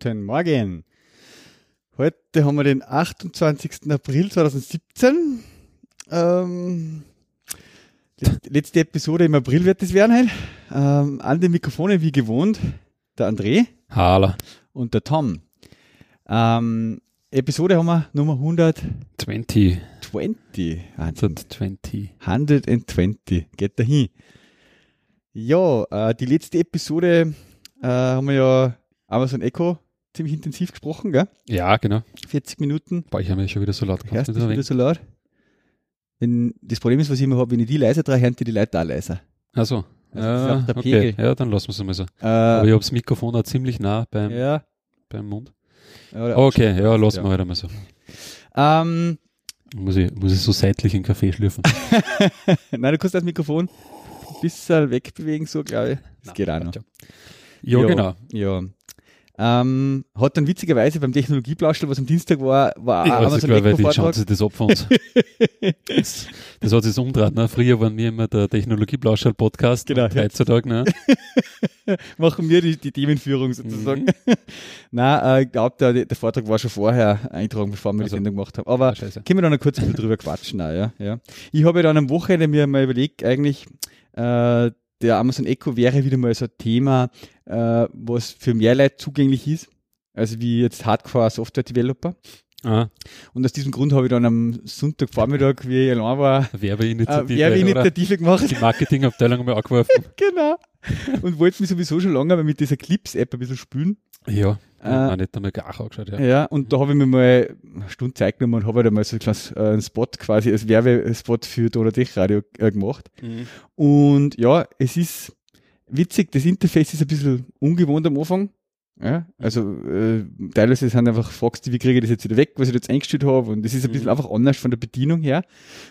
Guten Morgen. Heute haben wir den 28. April 2017. Ähm, letzte Episode im April wird es werden heute. Ähm, an den Mikrofonen wie gewohnt der André. Hallo. Und der Tom. Ähm, Episode haben wir Nummer 120. 20. 120. 120. Geht dahin. Ja, äh, die letzte Episode äh, haben wir ja Amazon Echo ziemlich intensiv gesprochen, gell? Ja, genau. 40 Minuten. Boah, ich habe mich schon wieder so laut gemacht. Hörst du wieder so laut? Wenn, das Problem ist, was ich immer habe, wenn ich die leiser drehe, hören die, die Leute auch leiser. Ach so. Also ja, okay. ja, dann lassen wir es mal so. Äh, Aber ich habe das Mikrofon auch ziemlich nah beim, ja. beim Mund. Ja, okay, ja, lassen wir halt einmal so. Ähm, muss, ich, muss ich so seitlich in den Kaffee schlürfen? Nein, du kannst das Mikrofon ein bisschen wegbewegen, so glaube ich. Das Nein, geht auch noch. Ja, genau. Ja. Ähm, hat dann witzigerweise beim Technologieplauscher, was am Dienstag war, war ja, auch also Amazon Echo die schauen sich das ab von uns. das, das, hat sich so umgedreht. Ne? Früher waren wir immer der Technologieplauscher Podcast. Genau. Heutzutage, ne? Machen wir die, die Themenführung sozusagen. Mhm. Nein, äh, ich glaube, der, der Vortrag war schon vorher eingetragen, bevor wir also, die Sendung gemacht haben. Aber ah, können wir dann noch kurz drüber quatschen. Auch, ja? Ja. Ich habe dann am Wochenende mir mal überlegt, eigentlich, äh, der Amazon Echo wäre wieder mal so ein Thema, äh, was für mehr Leute zugänglich ist, also wie jetzt Hardcore Software Developer. Aha. Und aus diesem Grund habe ich dann am Sonntagvormittag, wie ich allein war, Werbeinitiative, äh, Werbeinitiative gemacht. Die Marketingabteilung mal angeworfen. genau. Und wollte mich sowieso schon lange mit dieser Clips-App ein bisschen spülen. Ja, äh, nicht einmal angeschaut, ja. Ja, und da habe ich mir mal eine Stunde Zeit genommen und habe halt einmal so äh, einen Spot quasi als Werbespot für Donatech Radio äh, gemacht. Mhm. Und ja, es ist witzig, das Interface ist ein bisschen ungewohnt am Anfang. Ja, also äh, teilweise sind einfach du, wie kriege ich das jetzt wieder weg, was ich jetzt eingestellt habe und das ist ein bisschen mhm. einfach anders von der Bedienung her.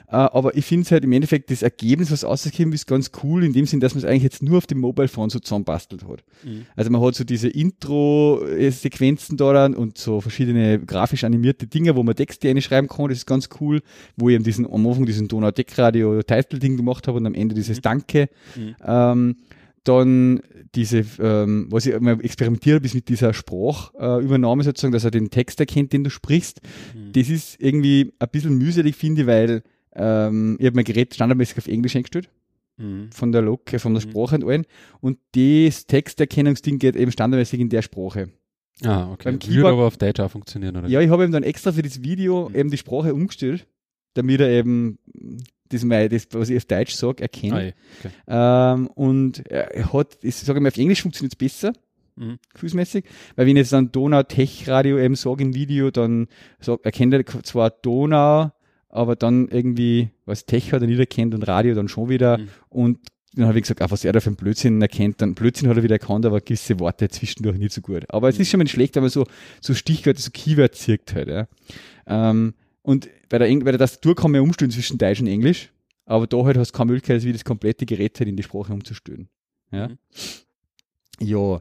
Äh, aber ich finde es halt im Endeffekt das Ergebnis, was rausgekommen ist, ganz cool in dem Sinn, dass man es eigentlich jetzt nur auf dem Mobile Phone so zusammenbastelt hat. Mhm. Also man hat so diese Intro-Sequenzen da dann und so verschiedene grafisch animierte Dinge, wo man Texte einschreiben kann, das ist ganz cool, wo ich eben diesen, am Anfang diesen Donau Deck Radio Title Ding gemacht habe und am Ende dieses mhm. Danke. Mhm. Ähm, dann diese, ähm, was ich mal experimentiert habe, ist mit dieser Sprachübernahme äh, sozusagen, dass er den Text erkennt, den du sprichst. Mhm. Das ist irgendwie ein bisschen mühselig, finde ich, weil ähm, ich habe mein Gerät standardmäßig auf Englisch eingestellt. Mhm. Von der Lok, von der mhm. Sprache und allen. Und das Texterkennungsding geht eben standardmäßig in der Sprache. Ah, okay. Beim Keyboard, Würde aber auf Deutsch auch funktionieren, oder? Ja, ich habe eben dann extra für das Video mhm. eben die Sprache umgestellt, damit er eben das, mein, das was ich auf Deutsch sage, erkennt. Ah, okay. ähm, und er hat, ich sage mal, auf Englisch funktioniert es besser, mhm. gefühlsmäßig, weil wenn ich jetzt dann Donau Tech Radio eben sage im Video, dann sag, erkennt er zwar Donau, aber dann irgendwie, was Tech hat er nicht erkennt und Radio dann schon wieder mhm. und dann habe ich gesagt, auch was er da für einen Blödsinn erkennt, dann Blödsinn hat er wieder erkannt, aber gewisse Worte zwischendurch nicht so gut. Aber es ist schon mal nicht schlecht, wenn man so, so Stichwörter, so Keywords zirkt halt, ja. Ähm, und bei der, bei der Tastatur kann man ja umstellen zwischen Deutsch und Englisch, aber da halt hast du keine Möglichkeit, wie das komplette Gerät halt in die Sprache umzustellen. Ja. Mhm. Ja.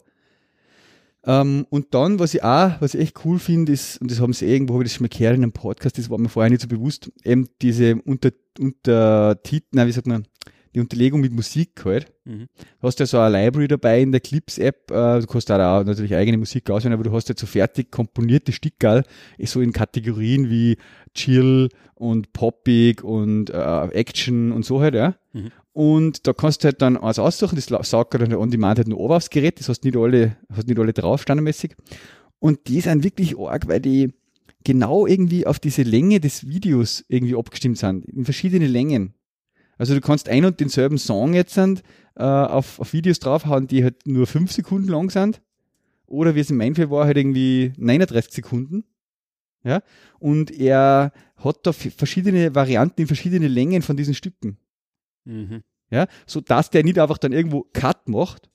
Ähm, und dann, was ich auch, was ich echt cool finde, ist, und das haben sie irgendwo, habe ich das schon mal gehört in einem Podcast, das war mir vorher nicht so bewusst, eben diese Unter, Untertitel, nein, wie sagt man, die Unterlegung mit Musik halt. Mhm. Du hast ja so eine Library dabei in der Clips-App. Äh, du kannst da auch natürlich eigene Musik auswählen, aber du hast ja so fertig komponierte Stickerl, so in Kategorien wie Chill und Poppig und äh, Action und so halt, ja. Mhm. Und da kannst du halt dann alles aussuchen, das saugt dann on demand halt nur oben aufs Gerät, das hast nicht alle, hast nicht alle drauf, standardmäßig. Und die sind wirklich arg, weil die genau irgendwie auf diese Länge des Videos irgendwie abgestimmt sind, in verschiedene Längen. Also du kannst ein und denselben Song jetzt sind, äh, auf, auf Videos draufhauen, die halt nur fünf Sekunden lang sind. Oder wie es in meinem Fall war, halt irgendwie 39 Sekunden. Ja, und er hat da verschiedene Varianten in verschiedene Längen von diesen Stücken. Mhm. Ja, so dass der nicht einfach dann irgendwo Cut macht,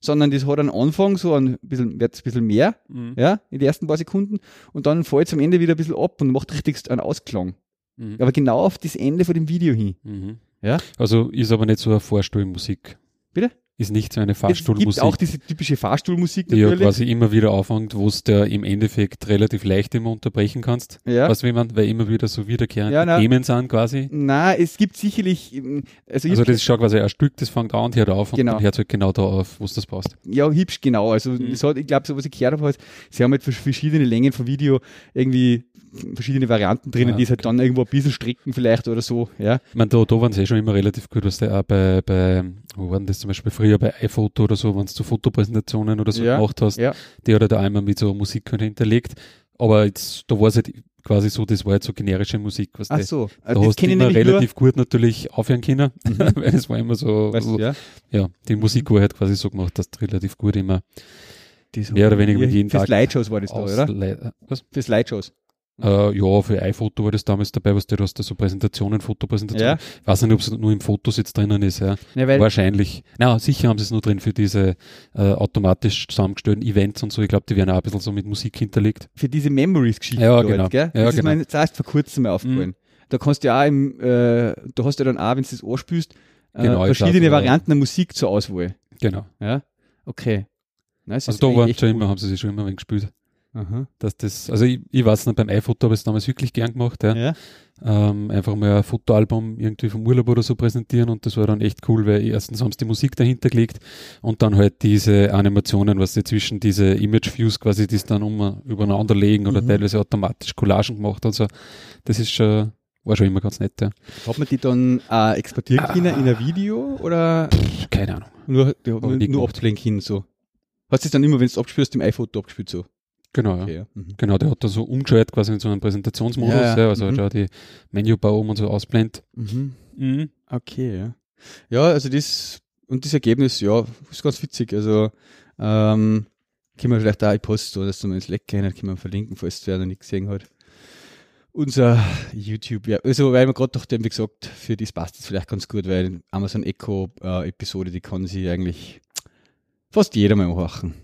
sondern das hat einen Anfang, so ein bisschen, wird ein bisschen mehr, mhm. ja, in den ersten paar Sekunden, und dann fällt es am Ende wieder ein bisschen ab und macht richtig einen Ausklang. Mhm. Aber genau auf das Ende von dem Video hin. Mhm. Ja? Also ist aber nicht so eine Vorstellmusik. Bitte? ist nicht so eine Fahrstuhlmusik. Es gibt auch diese typische Fahrstuhlmusik natürlich. Die ja quasi immer wieder aufhängt, wo es der im Endeffekt relativ leicht immer unterbrechen kannst. Ja. Was, wenn man, weil immer wieder so wiederkehrende ja, na, Themen sind quasi. Na, es gibt sicherlich, ähm, also, also das ist schon quasi ein Stück, das fängt an und hört auf genau. und hört halt genau da auf, wo es das passt. Ja, hübsch, genau. Also, mhm. hat, ich glaube, so was ich gehört habe, sie haben halt verschiedene Längen von Video irgendwie verschiedene Varianten drinnen, ja, die es halt dann irgendwo ein bisschen stricken vielleicht oder so, ja. Ich meine, da, da waren sie eh schon immer relativ gut, was der auch bei, bei, wo waren das zum Beispiel früher bei iPhoto oder so, wenn du Fotopräsentationen oder so ja, gemacht hast, ja. die hat er da einmal mit so Musik hinterlegt. Aber jetzt, da war es halt quasi so, das war jetzt so generische Musik, was Ach so, da das hast du immer relativ gut natürlich aufhören können, mhm. weil es war immer so, weißt, so ja? ja, die Musik war halt quasi so gemacht, dass du relativ gut immer mehr oder weniger mit jedem Tag. Für Slideshows war das da, oder? was? Für Slideshows. Äh, ja, für iPhoto war das damals dabei, was du hast, da so Präsentationen, Fotopräsentationen. Ja. Ich weiß nicht, ob es nur im Fotos jetzt drinnen ist, ja. ja Wahrscheinlich. Na, sicher haben sie es nur drin für diese äh, automatisch zusammengestellten Events und so. Ich glaube, die werden auch ein bisschen so mit Musik hinterlegt. Für diese Memories-Geschichte. Ja, genau. Halt, gell? Ja, das genau. ist mir erst vor kurzem mal aufgefallen. Mhm. Da kannst du ja auch im, äh, du hast ja dann auch, wenn du das anspielst, äh, genau, verschiedene Varianten der Musik zur Auswahl. Genau. Ja, okay. Nice, also da waren schon immer, haben sie sich schon immer gespielt. Aha. Dass das, also ich, ich weiß noch, beim iPhoto habe ich es damals wirklich gern gemacht, ja. ja. Ähm, einfach mal ein Fotoalbum irgendwie vom Urlaub oder so präsentieren und das war dann echt cool, weil erstens haben sie die Musik dahinter gelegt und dann halt diese Animationen, was sie zwischen diese Image Views quasi, die es dann um, übereinander legen oder mhm. teilweise automatisch Collagen gemacht und so. Das ist schon, war schon immer ganz nett, ja. Hat man die dann äh, exportieren ah. können in ein Video oder? Pff, keine Ahnung. Nur, nur, nur abzulenken hin so. Hast du es dann immer, wenn du es abspielst, im iPhoto abgespielt so? Genau, ja. Okay, ja. Mhm. Genau, der hat da so umgeschaltet quasi in so einem Präsentationsmodus, ja, ja. also mhm. die Menübar oben und so ausblendet. Mhm. Mhm. Okay, ja. Ja, also das und das Ergebnis, ja, ist ganz witzig. Also ähm, können wir vielleicht auch ich poste so, dass du mal ins Leck gehen, können wir verlinken, falls wer noch nicht gesehen hat. Unser YouTube, ja, also weil wir gerade doch dem, wie gesagt, für das passt es vielleicht ganz gut, weil Amazon Echo äh, Episode, die kann sich eigentlich fast jeder mal machen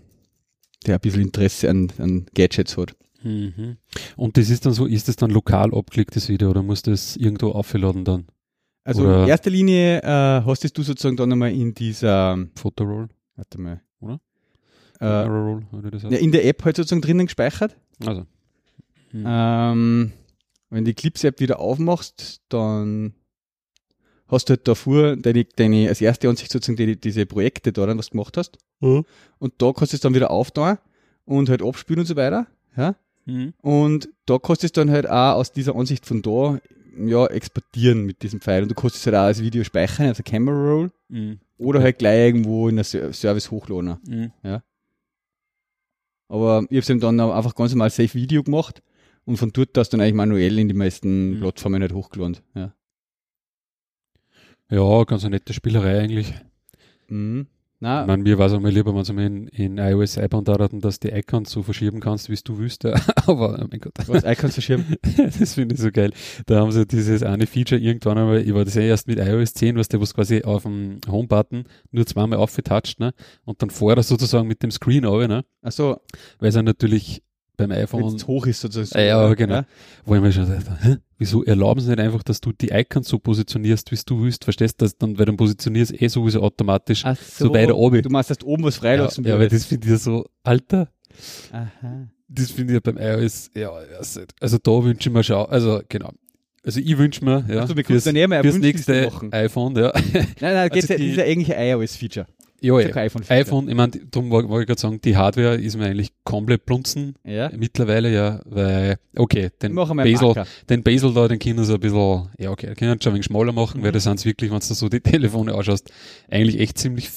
der ein bisschen Interesse an, an Gadgets hat. Mhm. Und das ist dann so, ist das dann lokal abgeklicktes Video oder muss das irgendwo aufgeladen dann? Also oder in erster Linie äh, hast du sozusagen dann einmal in dieser Fotoroll. Warte mal. Oder? Äh, Roll, oder das ja, in der App halt sozusagen drinnen gespeichert. Also. Hm. Ähm, wenn die Clips-App wieder aufmachst, dann hast du halt davor deine, deine als erste Ansicht sozusagen die, diese Projekte da, was du gemacht hast. Mhm. Und da kannst du es dann wieder auftauen und halt abspielen und so weiter. Ja? Mhm. Und da kannst du es dann halt auch aus dieser Ansicht von da ja, exportieren mit diesem Pfeil. Und du kannst es halt auch als Video speichern, also Camera Roll. Mhm. Oder halt gleich irgendwo in der Service hochladen. Mhm. Ja. Aber ich habe es dann einfach ganz normal Safe Video gemacht und von dort aus dann eigentlich manuell in die meisten mhm. Plattformen halt hochgeladen. Ja. Ja, ganz eine nette Spielerei eigentlich. Mhm. Na, ich meine, mir war es einmal lieber, wenn sie in, in iOS einbauen hatten, dass die Icons so verschieben kannst, wie du willst. Aber, oh mein Gott. Was, Icons verschieben? das finde ich so geil. Da haben sie dieses eine Feature irgendwann einmal, ich war das ja erst mit iOS 10, was der was quasi auf dem Home-Button nur zweimal aufgetatscht, ne? Und dann vorher sozusagen mit dem Screen aber, ne? Ach so. Weil es natürlich beim iPhone. Wenn es hoch ist sozusagen. Äh, ja, genau. Ja? Wo ich mir schon dachte, hä? wieso erlauben sie nicht einfach, dass du die Icons so positionierst, wie du willst? Verstehst du das dann, weil dann positionierst eh sowieso automatisch Ach so, so weiter oben. Du machst erst oben was freilassen. Ja, ja aber das finde ich ja so, Alter. Aha. Das finde ich ja beim iOS, ja, also da wünsche ich mir schon, also genau. Also ich wünsche mir, ja, also, fürs, fürs nächste iPhone, ja. Nein, nein, also ja, dieser eigentliche iOS-Feature. Ja, ja. iPhone, iPhone, ich meine, darum wollte ich gerade sagen, die Hardware ist mir eigentlich komplett plunzen ja. mittlerweile, ja, weil, okay, den Basel, den Basel da, den können sie ein bisschen, ja, okay, den können sie schon ein wenig schmaler machen, mhm. weil da sind es wirklich, wenn du so die Telefone anschaust, eigentlich echt ziemlich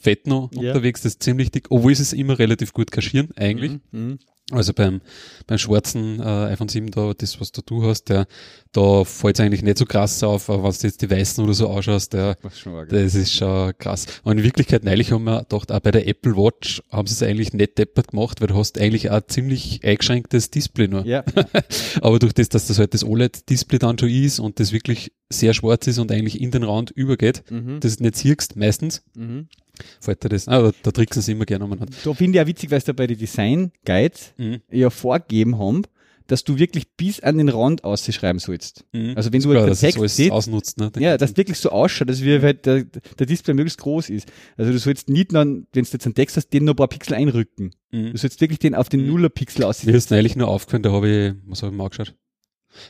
fett noch ja. unterwegs, das ist ziemlich dick, obwohl sie es immer relativ gut kaschieren, eigentlich. Mhm. Mhm. Also beim, beim schwarzen äh, iPhone 7 da, das was da du hast, der, da fällt es eigentlich nicht so krass auf, aber wenn du jetzt die weißen oder so ausschaust, der, das ist schon krass. Und in Wirklichkeit, neulich haben wir gedacht, auch bei der Apple Watch haben sie es eigentlich nicht deppert gemacht, weil du hast eigentlich auch ziemlich eingeschränktes Display nur. Ja. aber durch das, dass das halt das OLED-Display dann schon ist und das wirklich sehr schwarz ist und eigentlich in den Rand übergeht, mhm. das nicht siehst meistens, mhm fällt dir das, ah, da tricksen sie immer gerne umeinander. Da finde ich auch witzig, weil es da bei den Design Guides mhm. ja vorgegeben haben, dass du wirklich bis an den Rand ausschreiben sollst. Mhm. Also wenn du Klar, halt Text siehst, ausnutzt, ne? Ja, dass wirklich so ausschaut, dass wir halt der, der Display möglichst groß ist. Also du sollst nicht dann, wenn du jetzt einen Text hast, den noch ein paar Pixel einrücken. Mhm. Du sollst wirklich den auf den mhm. Nuller-Pixel aussehen. Mir ist neulich nur aufgefallen, da habe ich, was habe ich mal angeschaut?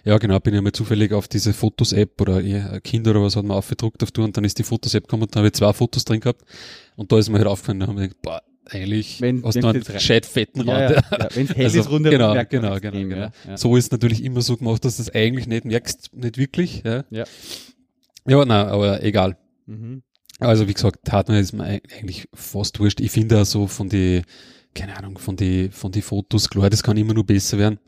Ja, genau, bin ich mal zufällig auf diese Fotos-App oder ja, Kinder oder was hat man aufgedruckt auf Tour und dann ist die Fotos-App gekommen und dann habe ich zwei Fotos drin gehabt und da ist mir halt aufgefallen, da haben wir gedacht, boah, eigentlich wenn, hast du einen gescheit fetten Rand. Ja, ja, ja. Wenn es hell also, ist, runter genau, genau, genau, genau, genau. Ja, So ist natürlich immer so gemacht, dass du es eigentlich nicht merkst, nicht wirklich. Ja, ja. ja nein, aber egal. Mhm. Also wie gesagt, Hardware ist mir eigentlich fast wurscht. Ich finde auch so von die, keine Ahnung, von die, von die Fotos, klar, das kann immer nur besser werden.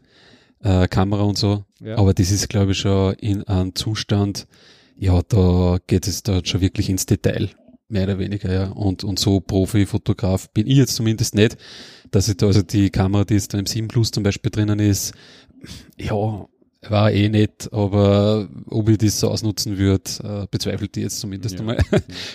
Äh, Kamera und so. Ja. Aber das ist, glaube ich, schon in einem Zustand, ja, da geht es da schon wirklich ins Detail. Mehr oder weniger, ja. Und, und so Profi-Fotograf bin ich jetzt zumindest nicht, dass ich da, also die Kamera, die jetzt da im 7 Plus zum Beispiel drinnen ist, ja, war eh nett, aber ob ich das so ausnutzen würde, äh, bezweifelt die jetzt zumindest ja. einmal.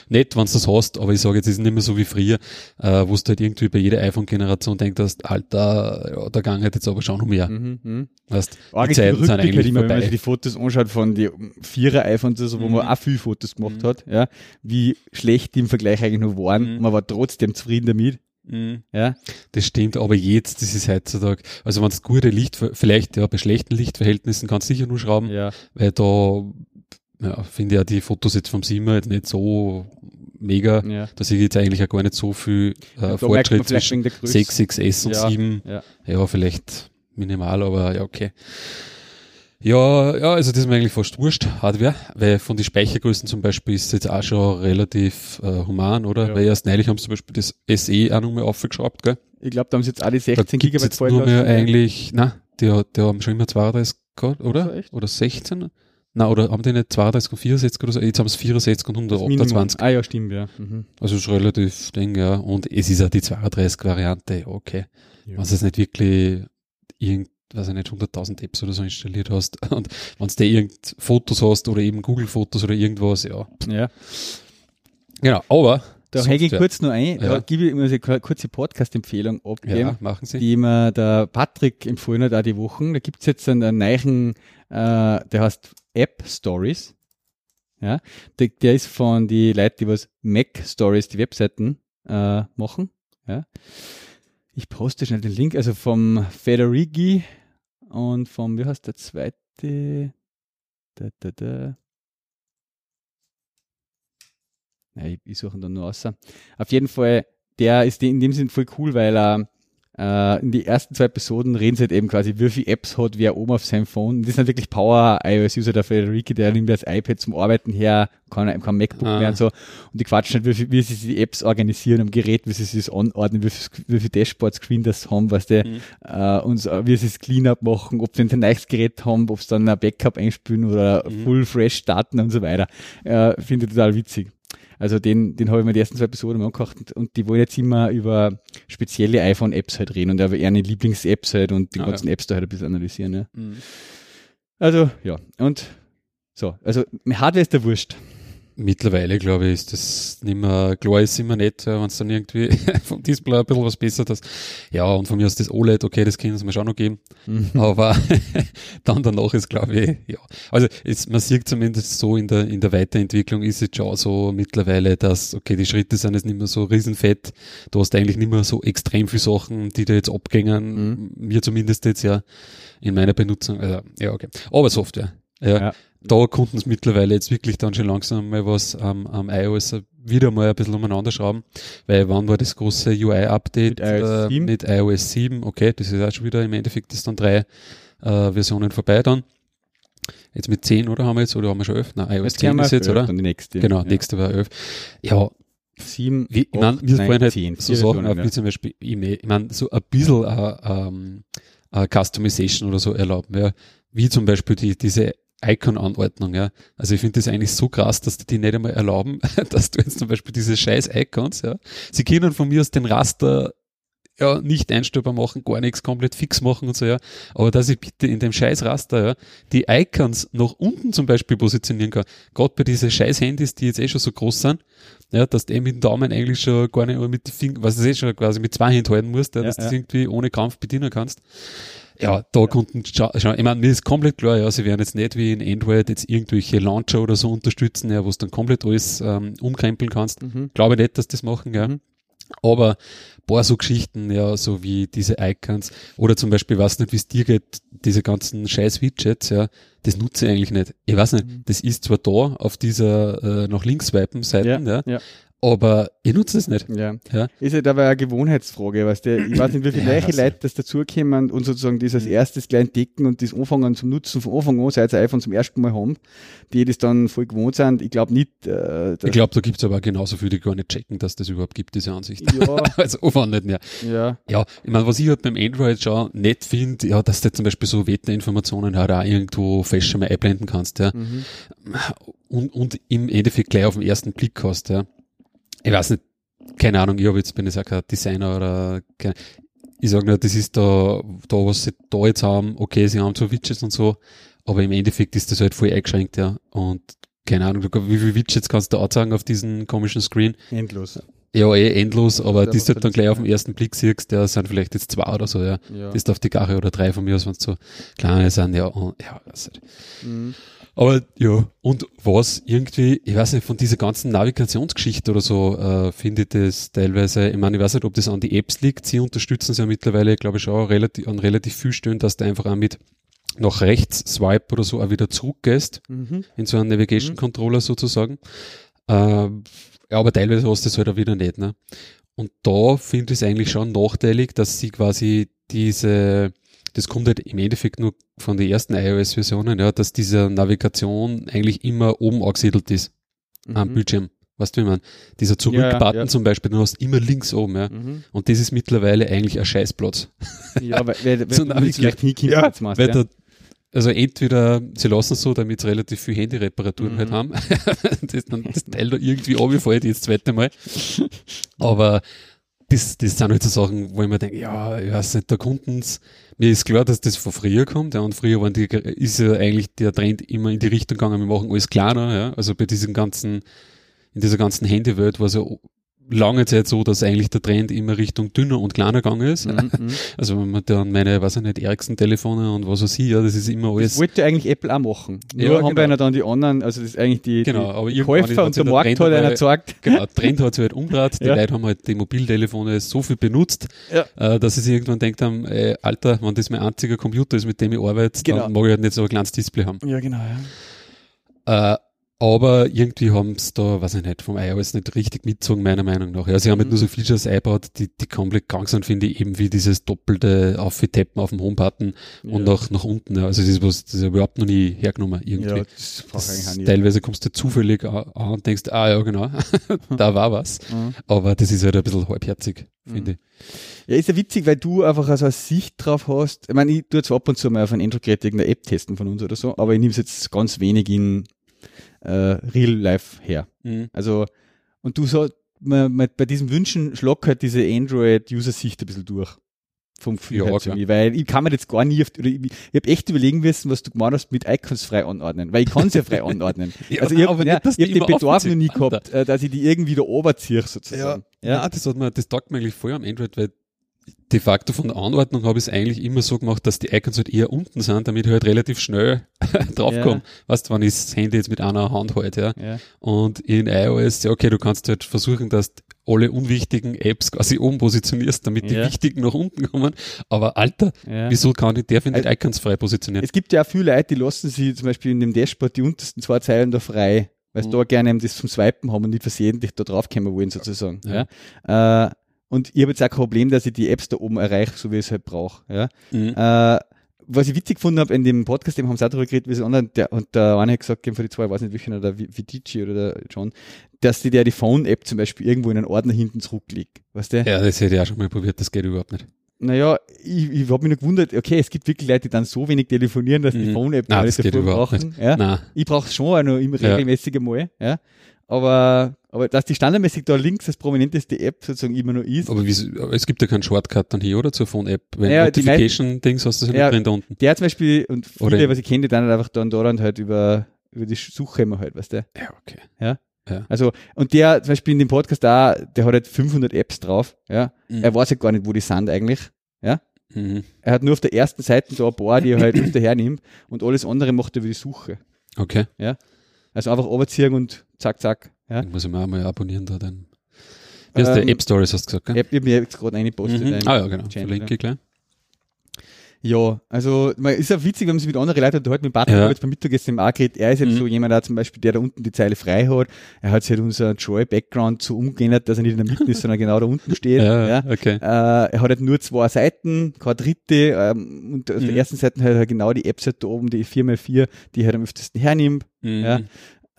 nett, wenn du das hast, aber ich sage jetzt, es ist nicht mehr so wie früher, äh, wo du halt irgendwie bei jeder iPhone-Generation denkst, hast, Alter, ja, der Gang hat jetzt aber schon noch mehr. Mhm, mh. weißt, die Zeiten sind eigentlich immer, vorbei. Wenn man sich die Fotos anschaut von die vierer iPhones, also, wo mhm. man auch viel Fotos gemacht mhm. hat, ja, wie schlecht die im Vergleich eigentlich noch waren, mhm. man war trotzdem zufrieden damit. Mhm. Ja. Das stimmt, aber jetzt, das ist heutzutage, also wenn es gute Licht, vielleicht ja bei schlechten Lichtverhältnissen kannst du sicher nur schrauben, ja. weil da ja, finde ich ja die Fotos jetzt vom Simmer jetzt nicht so mega, ja. da sehe ich jetzt eigentlich auch gar nicht so viel äh, Fortschritt zwischen 6, 6S und ja. 7. Ja. ja, vielleicht minimal, aber ja, okay. Ja, ja, also das ist mir eigentlich fast wurscht, Hardware, weil von den Speichergrößen zum Beispiel ist es jetzt auch schon relativ äh, human, oder? Ja. Weil erst neulich haben sie zum Beispiel das SE auch nochmal aufgeschraubt, gell? Ich glaube, da haben sie jetzt alle 16 GB jetzt nur mehr eigentlich, na, die, die haben schon immer 32 gehabt, oder? So, oder 16? Na, oder haben die nicht 32 und 64 oder so? Jetzt haben sie 64 und 128. Ah ja, stimmt, ja. Mhm. Also ist relativ Ding, ja. Und es ist auch die 32 Variante, okay. Ja. Was es nicht wirklich irgend weiß ich nicht, 100.000 Apps oder so installiert hast und wenn du irgend Fotos hast oder eben Google-Fotos oder irgendwas, ja. Ja. Genau, aber da hänge ich kurz noch ein, ja. da gebe ich immer eine kurze Podcast-Empfehlung abgeben, ja, machen Sie. die mir der Patrick empfohlen hat, auch die Wochen. Da gibt's jetzt einen neuen, äh, der heißt App Stories. Ja, der, der ist von die Leute, die was Mac Stories, die Webseiten äh, machen. Ja. Ich poste schnell den Link, also vom Federighi und vom, wie heißt der zweite? Da, da, da. Ja, ich, ich suche ihn dann nur aus. Auf jeden Fall, der ist in dem Sinn voll cool, weil er äh, in die ersten zwei Episoden reden sie halt eben quasi, wie viele Apps hat wer oben auf seinem Phone. Das sind wirklich Power-iOS-User, der Frederike, der nimmt das iPad zum Arbeiten her, kann, kann MacBook ah. mehr und so. Und die quatschen halt, wie, wie sie die Apps organisieren am Gerät, wie sie es anordnen, wie, wie viel Dashboard-Screen das haben, was der, mhm. äh, und wie sie es Cleanup machen, ob sie ein neues Gerät haben, ob sie dann ein Backup einspielen oder mhm. full fresh starten und so weiter. Äh, Finde ich total witzig. Also den, den habe ich mir die ersten zwei Episoden mal angekocht und die wollen jetzt immer über spezielle iPhone-Apps halt reden und aber eher eine Lieblings-Apps halt und die ah, ganzen ja. Apps da halt ein bisschen analysieren. Ja. Mhm. Also, ja. Und so, also Hardware ist der Wurscht. Mittlerweile, glaube ich, ist das nicht mehr, klar ist immer nett, wenn es dann irgendwie vom Display ein bisschen was besser ist. Ja, und von mir aus das OLED, okay, das können sie mir schon noch geben. Mhm. Aber dann danach ist, glaube ich, ja. Also, es, man sieht zumindest so in der, in der Weiterentwicklung ist es schon so mittlerweile, dass, okay, die Schritte sind jetzt nicht mehr so riesenfett. Du hast eigentlich nicht mehr so extrem viele Sachen, die da jetzt abgängen. Mhm. Mir zumindest jetzt ja in meiner Benutzung. Also, ja, okay. Aber Software. Ja. ja da konnten es mittlerweile jetzt wirklich dann schon langsam mal was am, am iOS wieder mal ein bisschen umeinander schrauben, weil wann war das große UI-Update mit, iOS äh, mit iOS 7? Okay, das ist auch schon wieder im Endeffekt das dann drei äh, Versionen vorbei dann. Jetzt mit 10, oder haben wir jetzt, oder haben wir schon 11? Nein, iOS 10 ist jetzt, oder? Dann die nächste. Genau, ja. nächste war 11. Ja, 7, wie, ich meine, mir fallen halt 10, so Sachen wie zum Beispiel E-Mail, ich meine, so ein bisschen uh, um, uh, Customization oder so erlauben, ja. Wie zum Beispiel die, diese Icon-Anordnung, ja. Also ich finde das eigentlich so krass, dass die die nicht einmal erlauben, dass du jetzt zum Beispiel diese scheiß Icons, ja. Sie können von mir aus den Raster ja, nicht einstellbar machen, gar nichts komplett fix machen und so, ja. Aber dass ich bitte in dem scheiß Raster, ja, die Icons nach unten zum Beispiel positionieren kann. Gerade bei diesen scheiß Handys, die jetzt eh schon so groß sind, ja, dass du eh mit dem Daumen eigentlich schon gar nicht mit den Fingern, was du eh schon quasi mit zwei Händen halten musst, ja, ja dass ja. du irgendwie ohne Kampf bedienen kannst. Ja, da ja. konnten schauen, ich meine, mir ist komplett klar, ja, sie werden jetzt nicht wie in Android jetzt irgendwelche Launcher oder so unterstützen, ja, wo du dann komplett alles ähm, umkrempeln kannst. Mhm. Glaube nicht, dass das machen, ja. Mhm. Aber paar so Geschichten, ja, so wie diese Icons oder zum Beispiel, weiß nicht, wie es dir geht, diese ganzen scheiß Widgets, ja, das nutze ich eigentlich nicht. Ich weiß nicht, mhm. das ist zwar da auf dieser äh, nach links swipen Seiten, ja, ja, aber ich nutze es nicht. Ja. ja. Ist halt aber eine Gewohnheitsfrage, weißt du? Ich weiß nicht, wie viele ja, Leute das dazukommen und sozusagen dieses erstes klein Decken und das Anfangen zum Nutzen von Anfang an, seit sie iPhone zum ersten Mal haben, die das dann voll gewohnt sind. Ich glaube nicht. Äh, ich glaube, da gibt es aber genauso viele, die gar nicht checken, dass das überhaupt gibt, diese Ansicht. Ja. also Anfang nicht mehr. Ja. Ja, ich meine, was ich halt beim Android schon nett finde, ja, dass du zum Beispiel so Wetterinformationen halt auch irgendwo fest schon mal einblenden kannst, ja. Mhm. Und, und im Endeffekt gleich auf den ersten Blick hast, ja ich weiß nicht, keine Ahnung, ich habe jetzt, bin jetzt auch kein Designer oder kein, ich sage nicht, das ist da, da, was sie da jetzt haben, okay, sie haben so Widgets und so, aber im Endeffekt ist das halt voll eingeschränkt, ja. Und keine Ahnung, wie viele Widgets kannst du da sagen auf diesen komischen Screen? Endlos. Ja, eh endlos, aber die du halt dann gleich auf den ersten Blick siehst, der sind vielleicht jetzt zwei oder so, ja. ja. Das ist auf die Gache oder drei von mir aus, wenn es so kleine sind, ja, und, ja, das halt. Mhm. Aber ja, und was irgendwie, ich weiß nicht, von dieser ganzen Navigationsgeschichte oder so, äh, finde ich das teilweise, ich meine, ich weiß nicht, ob das an die Apps liegt, sie unterstützen es ja mittlerweile, glaube ich, auch relativ, an relativ viel Stellen, dass du einfach auch mit nach rechts swipe oder so auch wieder zurückgehst, mhm. in so einen Navigation mhm. Controller sozusagen. Äh, ja, aber teilweise hast du das halt auch wieder nicht, ne? Und da finde ich es eigentlich schon nachteilig, dass sie quasi diese, das kommt halt im Endeffekt nur von den ersten iOS-Versionen, ja, dass diese Navigation eigentlich immer oben angesiedelt ist mhm. am Bildschirm. Weißt du, wie man? Dieser Zurückbutton ja, ja. zum Beispiel, du hast immer links oben, ja. Mhm. Und das ist mittlerweile eigentlich ein Scheißplatz. Ja, weil, weil, weil, weil vielleicht nie ja, machst, weil ja. also entweder sie lassen es so, damit sie relativ viel Handyreparaturen mhm. halt haben, das, dann das Teil da irgendwie runterfällt, jetzt das zweite Mal. Aber das, das sind halt so Sachen, wo ich mir denke, ja, ich weiß nicht, der Kundens, mir ist klar, dass das von früher kommt, ja, und früher waren die, ist ja eigentlich der Trend immer in die Richtung gegangen, wir machen alles kleiner, ja, also bei diesen ganzen, in dieser ganzen Handywelt war es ja lange Zeit so, dass eigentlich der Trend immer Richtung dünner und kleiner gegangen ist. Mhm, mhm. also wenn man dann meine, weiß ich nicht, Ericsson-Telefone und was weiß ich, ja, das ist immer alles. Das wollte eigentlich Apple auch machen. Nur ja, haben genau. einer dann die anderen, also das ist eigentlich die, genau, aber die Käufer und der Markt Trend hat einer gezeigt. Genau, Trend hat sich halt umgedreht, die ja. Leute haben halt die Mobiltelefone so viel benutzt, ja. äh, dass sie sich irgendwann denkt haben, ey, Alter, wenn das mein einziger Computer ist, mit dem ich arbeite, genau. dann mag ich halt nicht so ein kleines Display haben. Ja, genau, ja. Äh, aber irgendwie haben es da, weiß ich nicht, vom iOS nicht richtig mitgezogen, meiner Meinung nach. Ja, sie haben halt nur so mhm. Features eingebaut, die, die komplett krank sind, finde ich, eben wie dieses doppelte Auftappen auf dem Home-Button ja. und nach, nach unten. Ja. Also das ist was, das ist überhaupt noch nie hergenommen, irgendwie. Ja, das das teilweise kommst du zufällig an und denkst, ah ja, genau, da war was. Mhm. Aber das ist halt ein bisschen halbherzig, finde mhm. ich. Ja, ist ja witzig, weil du einfach also eine Sicht drauf hast. Ich meine, ich tue zwar ab und zu mal auf ein Android-Gerät irgendeine App testen von uns oder so, aber ich nehme es jetzt ganz wenig in äh, Real Life her. Mhm. Also, und du so, man, man, bei diesen Wünschen schlagt halt diese Android-User-Sicht ein bisschen durch. Vom Gefühl ja, her mir, weil ich kann mir jetzt gar nie, auf, oder ich, ich habe echt überlegen müssen, was du gemacht hast mit Icons frei anordnen, weil ich kann es ja frei anordnen. ja, also ich habe ja, hab den Bedarf noch nie gehabt, äh, dass ich die irgendwie da oberziehe sozusagen. Ja, ja. ja das hat man, das taugt mir eigentlich voll am Android, weil de facto von der Anordnung habe ich es eigentlich immer so gemacht, dass die Icons halt eher unten sind, damit ich halt relativ schnell draufkomme. Ja. Weißt du, wenn ich das Handy jetzt mit einer Hand halte, ja. ja. Und in iOS, ja, okay, du kannst halt versuchen, dass alle unwichtigen Apps quasi oben positionierst, damit die ja. wichtigen nach unten kommen. Aber Alter, ja. wieso kann ich, darf ich nicht also, Icons frei positionieren? Es gibt ja auch viele Leute, die lassen sie zum Beispiel in dem Dashboard die untersten zwei Zeilen da frei, weil sie mhm. da gerne das zum Swipen haben und nicht versehentlich da draufkommen wollen, sozusagen. Ja. Äh, und ich habe jetzt auch kein Problem, dass ich die Apps da oben erreiche, so wie ich es halt brauche. Ja? Mhm. Äh, was ich witzig gefunden habe in dem Podcast, dem haben sie auch darüber geredet, wie sie anderen, der, und der eine hat gesagt, von die zwei, ich weiß nicht, welcher, der Vidici oder der John, dass die der die Phone-App zum Beispiel irgendwo in einen Ordner hinten zurücklegt. Weißt du? Ja, das hätte ich auch schon mal probiert, das geht überhaupt nicht. Naja, ich, ich habe mich nur gewundert, okay, es gibt wirklich Leute, die dann so wenig telefonieren, dass die mhm. Phone-App alles dafür brauchen. Ja? Nein. Ich brauche es schon auch noch immer regelmäßig ja. mal. Ja? Aber, aber dass die standardmäßig da links das prominenteste App sozusagen immer noch ist. Aber, wie, aber es gibt ja keinen Shortcut dann hier, oder? Zur Phone-App. Wenn ja, Notification-Dings hast du ja, drin da unten. Der zum Beispiel, und viele, oder was ich kenne, die dann halt einfach dann da halt über, über die Suche immer halt, weißt du? Ja, okay. Ja. Ja. Also, und der zum Beispiel in dem Podcast da, der hat halt 500 Apps drauf, ja. Mhm. Er weiß ja gar nicht, wo die sind eigentlich, ja. Mhm. Er hat nur auf der ersten Seite da ein paar, die er halt öfter hernimmt und alles andere macht er über die Suche. Okay. Ja. Also einfach runterziehen und zack, zack. Ja. muss ich mir auch mal abonnieren da dann. Wie ähm, der App Stories hast du gesagt, gell? App, ich habe mir jetzt gerade eine postet. Mhm. Ah ja, genau. Verlinke ich gleich. Ja, also man ist ja witzig, wenn man sich mit anderen Leuten unterhalten. Mit Patrick ja. jetzt beim Mittagessen im geredet. Er ist eben mhm. so jemand, der zum Beispiel, der da unten die Zeile frei hat. Er hat sich halt unser Joy-Background so umgeändert, dass er nicht in der Mitte ist, sondern genau da unten steht. Ja, ja. Okay. Äh, er hat halt nur zwei Seiten, keine dritte. Ähm, und auf mhm. der ersten Seite hat er halt genau die Apps halt da oben, die 4x4, die er halt am öftesten hernimmt. Mhm. Ja.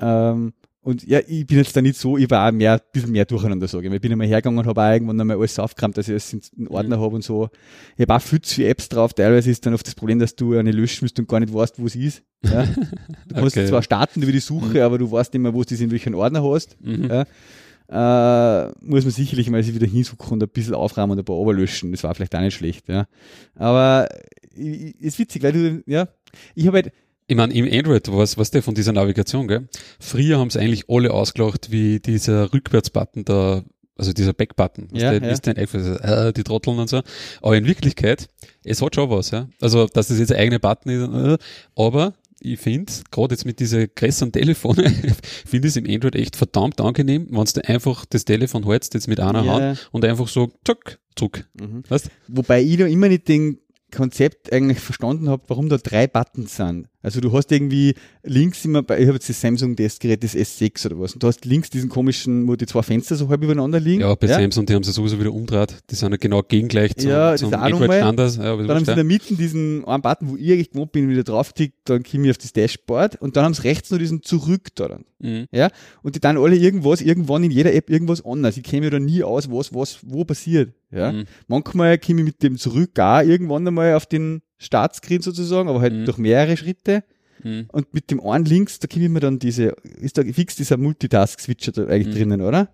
Ähm, und ja, ich bin jetzt da nicht so, ich war auch mehr, ein bisschen mehr durcheinander, sage ich. Ich bin einmal hergegangen und habe irgendwann einmal alles aufgekramt, dass ich es in Ordner mhm. habe und so. Ich habe auch viel zu viele Apps drauf. Teilweise ist dann oft das Problem, dass du eine löschen musst und gar nicht weißt, wo sie ist. Ja? Du kannst okay. zwar starten über die Suche, mhm. aber du weißt nicht mehr, wo du das in welchen Ordner hast. Mhm. Ja? Äh, muss man sicherlich mal sich wieder hinsuchen und ein bisschen aufräumen und ein paar löschen. Das war vielleicht auch nicht schlecht. Ja? Aber ist witzig, weil du, ja, ich habe halt, ich meine, im Android, was, was der von dieser Navigation, gell? Früher haben es eigentlich alle ausgelacht, wie dieser Rückwärtsbutton da, also dieser Backbutton, was ja, der, ja. ist dann einfach, äh, die Trotteln und so. Aber in Wirklichkeit, es hat schon was, ja. Also, dass das jetzt ein eigener Button ist, äh, aber ich finde, gerade jetzt mit diesen größeren Telefonen, finde ich es im Android echt verdammt angenehm, wenn du einfach das Telefon hältst, jetzt mit einer yeah. Hand und einfach so, zack, zurück. Mhm. Weißt? Wobei ich da immer nicht den Konzept eigentlich verstanden habe, warum da drei Buttons sind. Also du hast irgendwie links immer bei, ich habe jetzt das Samsung-Testgerät, das S6 oder was, und du hast links diesen komischen, wo die zwei Fenster so halb übereinander liegen. Ja, bei ja? Samsung, die haben sie sowieso wieder umdreht, die sind ja genau gegengleich zum, ja, zum Android-Standard. Ja, dann haben sie in der Mitte diesen einen Button, wo ich eigentlich gewohnt bin, wieder drauf tickt, dann komme ich auf das Dashboard und dann haben sie rechts noch diesen Zurück da dann. Mhm. Ja, und die dann alle irgendwas, irgendwann in jeder App irgendwas anders. Ich kenne mir da nie aus, was, was, wo passiert. Ja, mhm. manchmal komme ich mit dem Zurück auch irgendwann einmal auf den Startscreen sozusagen, aber halt mhm. durch mehrere Schritte. Mhm. Und mit dem einen links, da kommen wir dann diese, ist da fix dieser Multitask-Switcher da eigentlich mhm. drinnen, oder?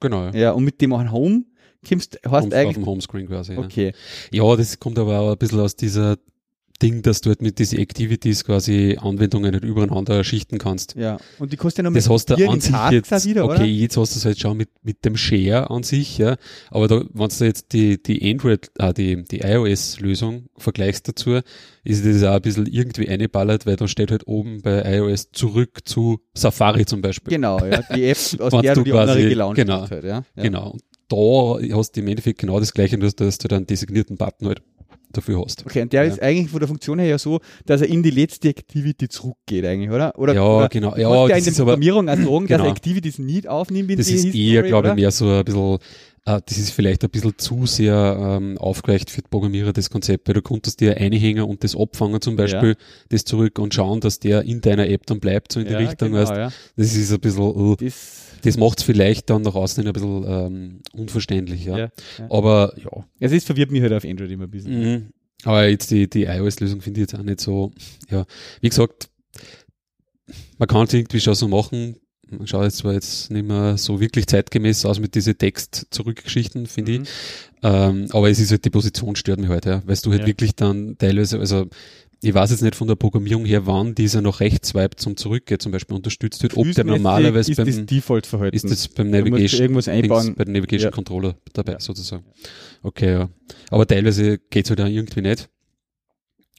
Genau. Ja, und mit dem einen Home kommst, hast Kommst eigentlich. Auf dem Homescreen quasi. Okay. Ja. ja, das kommt aber auch ein bisschen aus dieser Ding, dass du halt mit diesen Activities quasi Anwendungen nicht übereinander schichten kannst. Ja, und die kostet ja noch Das hast du an sich jetzt, wieder, okay, jetzt hast du es halt schon mit, mit dem Share an sich, ja, aber da, wenn du jetzt die, die Android, ah, die, die iOS-Lösung vergleichst dazu, ist das auch ein bisschen irgendwie eingeballert, weil da steht halt oben bei iOS zurück zu Safari zum Beispiel. Genau, ja, die App, aus der du die quasi, andere gelauncht genau, halt, ja. ja. Genau, und da hast du im Endeffekt genau das gleiche, nur dass du dann designierten Button halt dafür hast. Okay, und der ja. ist eigentlich von der Funktion her ja so, dass er in die letzte Activity zurückgeht eigentlich, oder? oder ja, oder genau. Ja, ja in der Programmierung auch sagen, genau. dass Activities nicht aufnimmt in Das ist History, eher, glaube ich, mehr so ein bisschen äh, das ist vielleicht ein bisschen zu sehr ähm, aufgeweicht für die Programmierer, das Konzept, weil du konntest dir einhängen und das abfangen zum Beispiel, ja. das zurück und schauen, dass der in deiner App dann bleibt, so in ja, die Richtung, genau, weißt, ja. das ist ein bisschen, uh, das das macht es vielleicht dann nach außen ein bisschen ähm, unverständlich, ja. ja, ja. Aber ja. Es ist verwirrt mich halt auf Android immer ein bisschen. Mhm. Aber jetzt die, die iOS-Lösung finde ich jetzt auch nicht so, ja. Wie gesagt, man kann es irgendwie schon so machen. Man schaut jetzt zwar jetzt nicht mehr so wirklich zeitgemäß aus mit diesen Text-Zurückgeschichten, finde mhm. ich. Ähm, aber es ist halt, die Position stört mich halt, ja. Weil du halt ja. wirklich dann teilweise, also ich weiß jetzt nicht von der Programmierung her, wann dieser noch rechts swipe zum Zurückgeht zum Beispiel unterstützt wird, ob der normalerweise ist beim das Default-Verhalten. Ist das beim Navigation, irgendwas einbauen. bei Navigation ja. Controller dabei ja. sozusagen. Okay, ja. Aber teilweise geht's halt auch irgendwie nicht.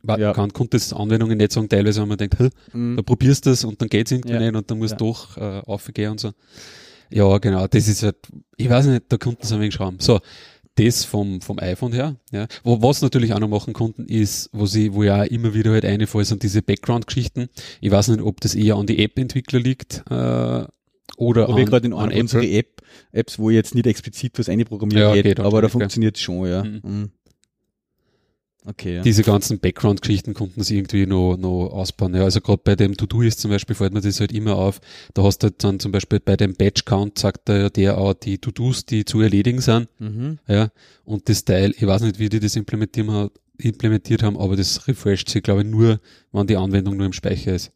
Man ja. kann, konnte das Anwendungen nicht sagen, teilweise wenn man denkt, mhm. da probierst du das und dann geht's irgendwie nicht und dann musst du doch äh, aufgehen und so. Ja, genau, das ist halt, ich weiß nicht, da konnten sie ein wenig schrauben. So, das vom, vom iPhone her. Ja. Wo, was natürlich auch noch machen konnten, ist, wo sie, wo ja immer wieder halt einfallen, sind diese Background-Geschichten. Ich weiß nicht, ob das eher an die App-Entwickler liegt, äh, oder aber an, gerade in an unsere App, Apps, wo jetzt nicht explizit was einprogrammiert ja, geht, aber da funktioniert schon, ja. Mhm. Mhm. Okay, ja. Diese ganzen Background-Geschichten konnten sie irgendwie noch, noch ausbauen. Ja, also gerade bei dem To-Do ist zum Beispiel, fällt mir das halt immer auf. Da hast du halt dann zum Beispiel bei dem Batch-Count sagt er ja der auch die To-Dos, die zu erledigen sind. Mhm. Ja, und das Teil, ich weiß nicht, wie die das implementieren, implementiert haben, aber das refresht sich, glaube ich, nur, wenn die Anwendung nur im Speicher ist.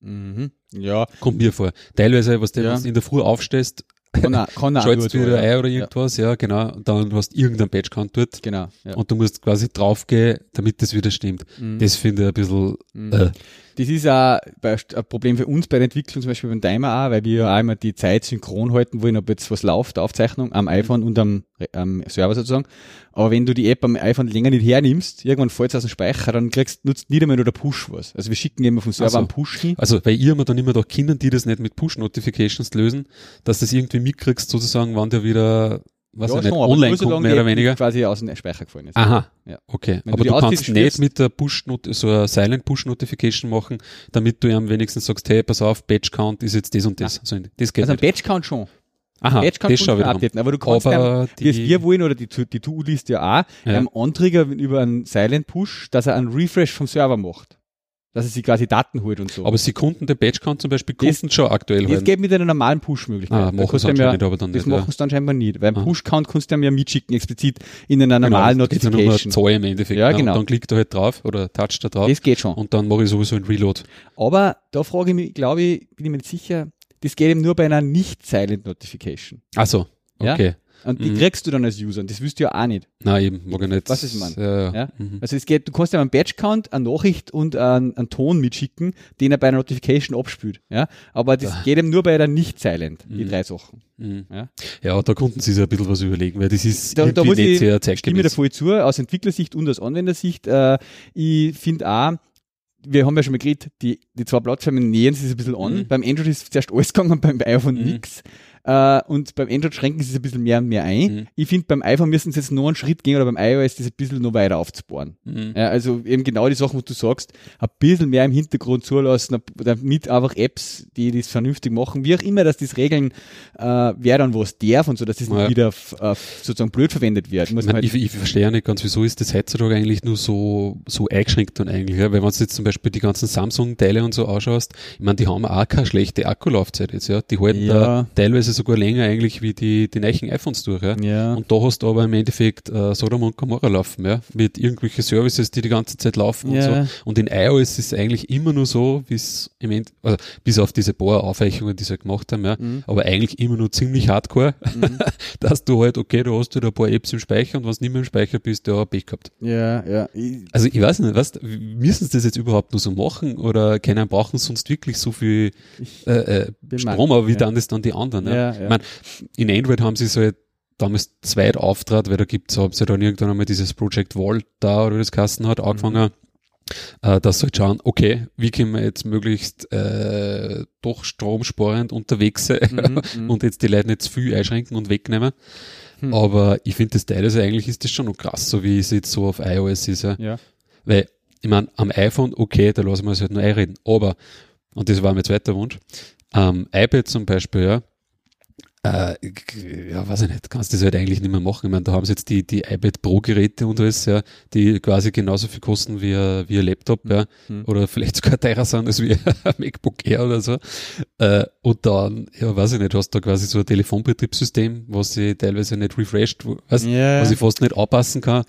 Mhm. Ja. Kommt mir vor. Teilweise, was du ja. in der Früh aufstehst, kann auch Schaltest wieder ein oder irgendwas, ja. ja, genau. Und dann hast du irgendein Patch-Count dort. Genau. Ja. Und du musst quasi draufgehen, damit das wieder stimmt. Mhm. Das finde ich ein bisschen, mhm. äh. Das ist auch ein Problem für uns bei der Entwicklung, zum Beispiel beim Timer auch, weil wir ja auch immer die Zeit synchron halten wollen, ob jetzt was läuft, Aufzeichnung am iPhone und am, am Server sozusagen. Aber wenn du die App am iPhone länger nicht hernimmst, irgendwann fällt es aus dem Speicher, dann kriegst, nutzt nicht einmal nur der Push was. Also wir schicken immer vom Server also, einen Push hin. Also weil ihr immer dann immer doch Kindern, die das nicht mit Push-Notifications lösen, dass das irgendwie mitkriegst, sozusagen, wann der wieder was ja, nicht, schon, online kommt, mehr oder weniger. quasi aus dem Speicher gefallen ist. Aha, ja. okay. Wenn aber du, du kannst nicht mit der Push so eine Silent Push Notification machen, damit du ihm wenigstens sagst, hey, pass auf, Batch Count ist jetzt das und das. Also, das geht also ein Batch Count schon. Aha, Batch Count das schon wieder updaten, aber du kannst aber die, wie wir wollen, oder die, die To-Do-Liste ja auch, ja. einem Antrigger über einen Silent Push, dass er einen Refresh vom Server macht dass er sich quasi Daten holt und so. Aber sie konnten den Batch-Count zum Beispiel Kunden schon aktuell Das halten. geht mit einer normalen Push-Möglichkeit. Ah, machen sie ja, nicht, aber dann Das machen sie dann scheinbar nicht. Weil ah. Push-Count kannst du ja mitschicken, explizit in einer genau, normalen genau, Notification. Das nur eine Zahl im Endeffekt. Ja, genau. Und dann klickt er halt drauf oder toucht da drauf. Das geht schon. Und dann mache ich sowieso ein Reload. Aber da frage ich mich, glaube ich, bin ich mir nicht sicher, das geht eben nur bei einer nicht-Silent Notification. Ach so, okay. Ja? Und die mhm. kriegst du dann als User und das wüsst du ja auch nicht. Nein, eben, mag ich nicht. Was ist man? Ja, ja. Mhm. Also es geht, du kannst ja einen Badge-Count, eine Nachricht und einen, einen, Ton mitschicken, den er bei einer Notification abspült. Ja? Aber das ja. geht eben nur bei der Nicht-Silent, die mhm. drei Sachen. Mhm. Ja? ja, da konnten sie sich ein bisschen was überlegen, weil das ist da, da muss nicht ich, sehr zeitgemäß. Ich stimme da voll zu, aus Entwicklersicht und aus Anwendersicht. Äh, ich finde auch, wir haben ja schon mal geredet, die, die zwei Plattformen nähern sich ein bisschen an. Mhm. Beim Android ist zuerst alles gegangen, beim iPhone mhm. nix. Äh, und beim Android schränken sie es ein bisschen mehr und mehr ein. Mhm. Ich finde, beim iPhone müssen sie jetzt noch einen Schritt gehen oder beim iOS das ein bisschen noch weiter aufzubauen. Mhm. Ja, also eben genau die Sachen, was du sagst, ein bisschen mehr im Hintergrund zulassen, damit einfach Apps, die das vernünftig machen, wie auch immer, dass das Regeln, äh, wer dann was darf und so, dass das ja. nicht wieder äh, sozusagen blöd verwendet wird. Muss ich, mein, halt ich, ich verstehe ja nicht ganz, wieso ist das heutzutage eigentlich nur so, so eingeschränkt dann eigentlich, ja? weil wenn du jetzt zum Beispiel die ganzen Samsung-Teile und so ausschaust, ich meine, die haben auch keine schlechte Akkulaufzeit jetzt, ja, die halten ja. da teilweise sogar länger eigentlich wie die, die neuen iPhones durch. Ja? ja. Und da hast du aber im Endeffekt äh, Sodom und Gomorra laufen, ja? mit irgendwelchen Services, die die ganze Zeit laufen ja. und so. Und in iOS ist es eigentlich immer nur so, wie es im Endeffekt, also bis auf diese paar Aufweichungen, die sie halt gemacht haben, ja, mhm. aber eigentlich immer nur ziemlich hardcore, mhm. dass du halt, okay, du hast halt ein paar Apps im Speicher und wenn du nicht mehr im Speicher bist, ja, Pech gehabt. Ja, ja. Ich, also ich weiß nicht, was, müssen sie das jetzt überhaupt nur so machen oder keiner brauchen sonst wirklich so viel äh, äh, Strom, aber wie ja. dann das dann die anderen? Ja, ja. Ich mein, in Android haben sie so halt damals zweit auftrat, weil da gibt's, haben sie dann irgendwann einmal dieses Project Vault da oder wie das Kasten hat, angefangen, mhm. äh, dass sie halt schauen, okay, wie können wir jetzt möglichst äh, doch stromsparend unterwegs sein mhm, mhm, und jetzt die Leute nicht zu viel einschränken und wegnehmen. Mhm. Aber ich finde das teilweise eigentlich ist das schon noch krass, so wie es jetzt so auf iOS ist. Ja. ja. Weil, ich meine, am iPhone, okay, da lassen wir es halt nur einreden. Aber, und das war mein zweiter Wunsch, am iPad zum Beispiel, ja, äh, ja, weiß ich nicht, kannst du das halt eigentlich nicht mehr machen. Ich meine, da haben sie jetzt die, die iPad Pro Geräte und alles, ja, die quasi genauso viel kosten wie, ein, wie ein Laptop, ja, mhm. oder vielleicht sogar teurer sind als wie ein MacBook Air oder so. Äh, und dann, ja, weiß ich nicht, hast du da quasi so ein Telefonbetriebssystem, was sie teilweise nicht refreshed, was, yeah. was ich fast nicht anpassen kann.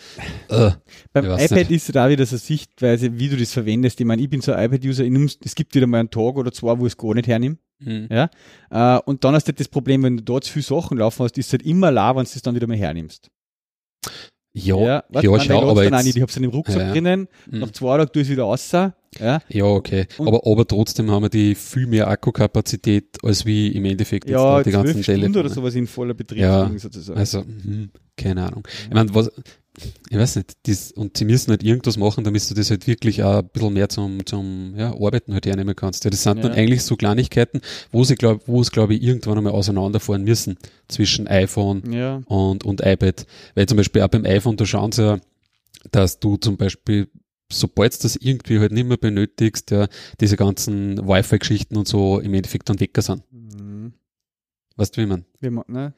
Äh, Beim iPad nicht. ist da wieder so eine Sichtweise, wie du das verwendest. Ich meine, ich bin so ein iPad-User, es gibt wieder mal einen Tag oder zwei, wo ich es gar nicht hernehme. Mhm. Ja? Äh, und dann hast du halt das Problem, wenn du dort zu viele Sachen laufen hast, ist es halt immer la, wenn du es dann wieder mal hernimmst. Ja, ja, ja man, schau, aber jetzt, nicht. ich hab's in dem Rucksack ja, drinnen, mhm. nach zwei Tagen tue ich es wieder raus. Ja, ja okay. aber, aber trotzdem haben wir die viel mehr Akkukapazität, als wie im Endeffekt ja, jetzt die ganzen Telefone. oder sowas in voller Betrieb ja, sozusagen. Also, mh, keine Ahnung. Ich meine, was, ich weiß nicht, das, und sie müssen halt irgendwas machen, damit du das halt wirklich auch ein bisschen mehr zum, zum ja, Arbeiten halt hernehmen kannst. Ja, das sind ja. dann eigentlich so Kleinigkeiten, wo sie glaub, wo es glaube ich irgendwann einmal auseinanderfahren müssen zwischen iPhone ja. und, und iPad. Weil zum Beispiel auch beim iPhone, da schauen sie ja, dass du zum Beispiel sobald du das irgendwie halt nicht mehr benötigst, ja, diese ganzen Wi-Fi-Geschichten und so im Endeffekt dann weg sind. Mhm. Weißt du, wie man? Wie man, ne?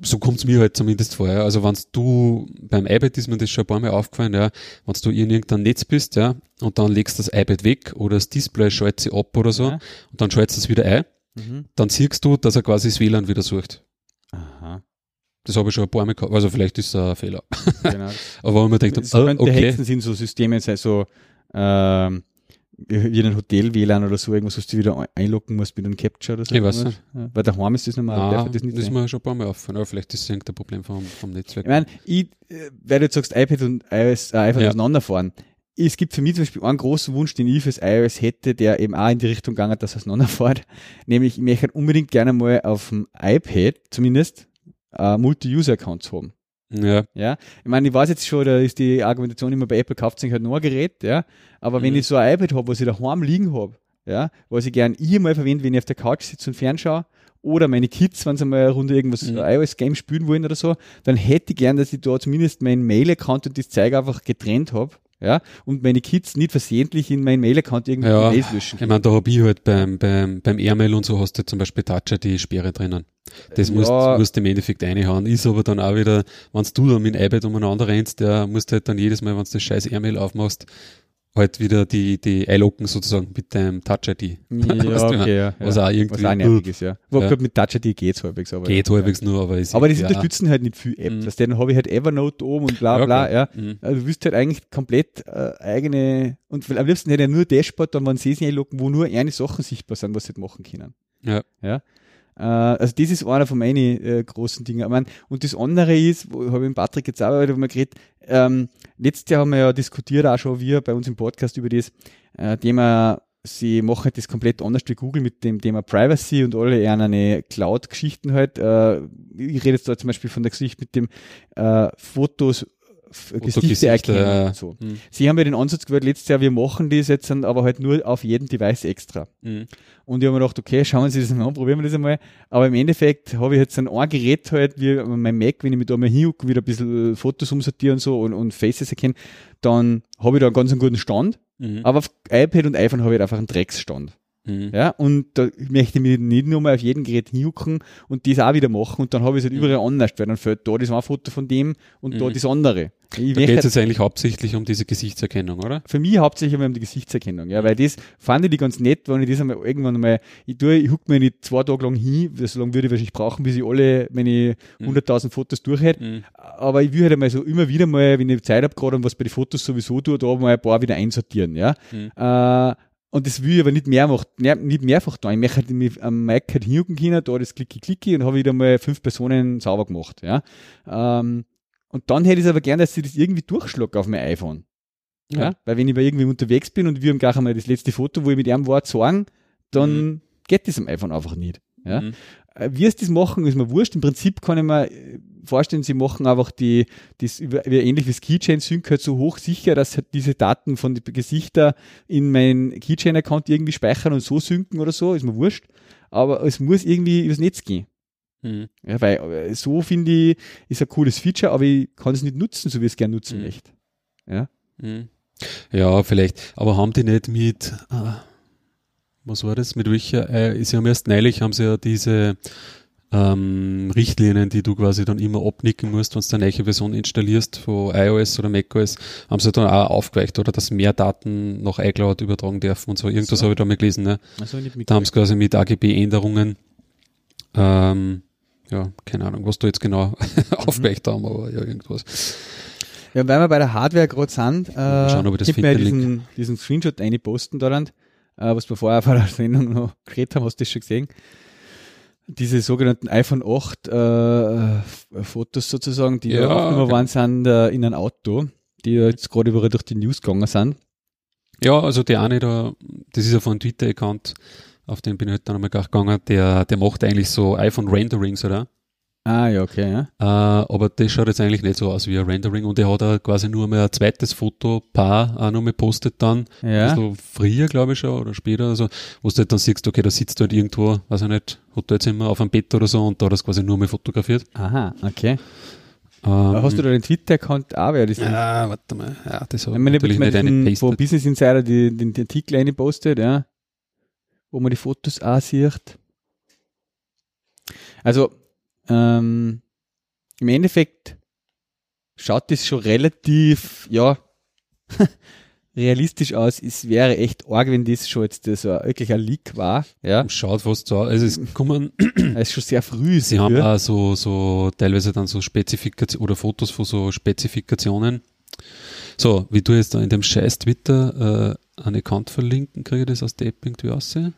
So kommt's mir halt zumindest vor. Ja. Also wenn du beim iPad ist mir das schon ein paar Mal aufgefallen, ja, wenn du in irgendeinem Netz bist, ja, und dann legst das iPad weg oder das Display schaltet sie ab oder so ja. und dann schaltest du es wieder ein, mhm. dann siehst du, dass er quasi das WLAN wieder sucht. Aha. Das habe ich schon ein paar Mal gehabt. Also vielleicht ist es ein Fehler. Genau. Aber wenn man denkt, oh, okay. Die sind so Systeme, so ähm, wie ein Hotel-WLAN oder so, irgendwas, was du wieder einloggen musst mit einem Capture oder so. Ich weiß nicht. Ja, weil daheim ist das normal. Ah, das, nicht das ist mir schon ein paar Mal aufgefallen, aber vielleicht ist es irgendein Problem vom, vom Netzwerk. Ich meine, ich, äh, weil du jetzt sagst, iPad und iOS, äh, iPhone ja. auseinanderfahren. es gibt für mich zum Beispiel einen großen Wunsch, den ich fürs iOS hätte, der eben auch in die Richtung gegangen, dass es auseinanderfährt. Nämlich, ich möchte unbedingt gerne mal auf dem iPad zumindest äh, Multi-User-Accounts haben. Ja. Ja. Ich meine, ich weiß jetzt schon, da ist die Argumentation immer bei Apple kauft sich halt nur ein Gerät, ja. Aber mhm. wenn ich so ein iPad habe, was ich daheim liegen habe, ja, was ich gern ich mal verwende, wenn ich auf der Couch sitze und fernschaue, oder meine Kids, wenn sie mal eine Runde irgendwas mhm. iOS-Game spielen wollen oder so, dann hätte ich gern, dass ich da zumindest meinen Mail-Account und das Zeug einfach getrennt habe ja, und meine Kids nicht versehentlich in meinen Mail-Account irgendwie ja, Mails löschen. Ich meine, da habe ich halt beim, beim, beim Airmail und so hast du zum Beispiel Toucher die Sperre drinnen. Das ja. musst, musst du im Endeffekt reinhauen. Ist aber dann auch wieder, wenn du dann mit dem iPad umeinander rennst, der musst halt dann jedes Mal, wenn du das scheiß Airmail aufmachst, halt wieder die, die einloggen sozusagen mit dem Touch-ID. Ja, okay, ja, Was auch irgendwie. Was auch nervig ist, ja. Wo ja. mit Touch-ID geht's halbwegs, aber. Geht ja. halbwegs nur, aber ist Aber die unterstützen halt nicht viel Apps. Mhm. Das, dann habe ich halt Evernote oben und bla, bla, ja. Mhm. Also du wirst halt eigentlich komplett äh, eigene, und am liebsten hätte er nur Dashboard, dann, wenn sie sich einloggen, wo nur eine Sachen sichtbar sind, was sie halt machen können. Ja. Ja. Äh, also das ist einer von meinen äh, großen Dingen. Ich mein, und das andere ist, wo habe ich mit Patrick jetzt auch mal geredet, ähm, letztes Jahr haben wir ja diskutiert, auch schon wir bei uns im Podcast über das äh, Thema, sie machen das komplett anders wie Google mit dem Thema Privacy und alle eher eine Cloud-Geschichten halt. Äh, ich rede jetzt da zum Beispiel von der Geschichte mit dem äh, Fotos Gesichter erkennen. und so. Mhm. Sie haben ja den Ansatz gewählt, letztes Jahr, wir machen das jetzt aber halt nur auf jedem Device extra. Mhm. Und ich habe mir gedacht, okay, schauen Sie das mal an, probieren wir das einmal. Aber im Endeffekt habe ich jetzt ein, ein Gerät halt, wie mein Mac, wenn ich mich da mal hinhucke, wieder ein bisschen Fotos umsortiere und so und, und Faces erkennen, dann habe ich da einen ganz einen guten Stand. Mhm. Aber auf iPad und iPhone habe ich halt einfach einen Drecksstand. Mhm. Ja, und da möchte ich mich nicht nur mal auf jedem Gerät hinjucken und das auch wieder machen und dann habe ich es halt mhm. überall anders, weil dann fällt da das ein Foto von dem und mhm. da das andere. Ich da geht es jetzt eigentlich hauptsächlich um diese Gesichtserkennung, oder? Für mich hauptsächlich um die Gesichtserkennung, ja, weil das fand ich ganz nett, wenn ich das einmal irgendwann mal, ich tue, ich huck mir nicht zwei Tage lang hin, so lange würde ich wahrscheinlich brauchen, bis ich alle meine 100.000 mhm. Fotos durch hätte, mhm. aber ich will halt einmal so immer wieder mal, wenn ich Zeit habe gerade und was bei den Fotos sowieso tue, da mal ein paar wieder einsortieren, ja. Mhm. Äh, und das will ich aber nicht mehr machen, nicht mehrfach tun. Ich möchte halt mit am Mic halt hingucken können, da das klicki klicki und habe wieder mal fünf Personen sauber gemacht, ja. Ähm, und dann hätte ich es aber gern, dass sie das irgendwie durchschlagt auf mein iPhone. Ja. ja. Weil wenn ich bei irgendwie unterwegs bin und wir haben gleich einmal das letzte Foto, wo ich mit einem Wort sagen, dann mhm. geht das am iPhone einfach nicht. Ja. Mhm. Äh, wie es das machen, ist mir wurscht. Im Prinzip kann ich mir äh, vorstellen, sie machen einfach die, das ähnlich wie das Keychain Sync halt so hoch sicher, dass halt diese Daten von den Gesichtern in meinen Keychain Account irgendwie speichern und so synken oder so, ist mir wurscht. Aber es muss irgendwie übers Netz gehen. Mhm. Ja, weil äh, so finde ich, ist ein cooles Feature, aber ich kann es nicht nutzen, so wie ich es gerne nutzen mhm. möchte. Ja. Mhm. Ja, vielleicht. Aber haben die nicht mit, äh, was war das, mit welcher, äh, sie haben erst neulich, haben sie ja diese ähm, Richtlinien, die du quasi dann immer abnicken musst, wenn du eine neue Version installierst von iOS oder macOS, haben sie dann auch aufgeweicht, oder dass mehr Daten nach iCloud übertragen dürfen und so. Irgendwas so. habe ich da mal gelesen. Ne? Also da haben sie quasi mit AGB-Änderungen ähm, ja, keine Ahnung, was da jetzt genau mhm. aufgeweicht haben, aber ja, irgendwas. Ja, weil wir bei der Hardware gerade sind, äh, Schauen, ob ich das gib mir diesen, diesen Screenshot posten da, äh, was wir vorher vor der Sendung noch geredet haben, hast du das schon gesehen? Diese sogenannten iPhone 8 äh, Fotos sozusagen, die ja, aufgenommen okay. waren, sind äh, in einem Auto, die jetzt gerade überall durch die News gegangen sind. Ja, also der eine da, das ist ja von Twitter-Account, auf den bin ich halt dann einmal gegangen, der, der macht eigentlich so iPhone-Renderings, oder? Ah, ja, okay, ja. Äh, aber das schaut jetzt eigentlich nicht so aus wie ein Rendering und er hat auch quasi nur mal ein zweites Fotopaar auch noch mal postet dann. Ja. Bisschen früher, glaube ich schon, oder später oder so, wo du halt dann siehst, okay, da sitzt du halt irgendwo, weiß ich nicht, hat er jetzt immer auf einem Bett oder so und da hat er es quasi nur mal fotografiert. Aha, okay. Ähm, Hast du da den Twitter-Account auch? Wer das ja, warte mal. Ja, das hat natürlich nicht eine Wo Business Insider die, den, den Artikel eingepostet, ja wo man die Fotos auch sieht. Also, ähm, im Endeffekt schaut das schon relativ, ja, realistisch aus. Es wäre echt arg, wenn das schon jetzt so wirklich ein Leak war. Ja. Schaut fast so aus. Also es kommen. es ist schon sehr früh. Sie haben auch so, so teilweise dann so Spezifikationen oder Fotos von so Spezifikationen. So, wie du jetzt da in dem scheiß Twitter äh, einen Account verlinken, kriege ich das aus der App irgendwie aussehen?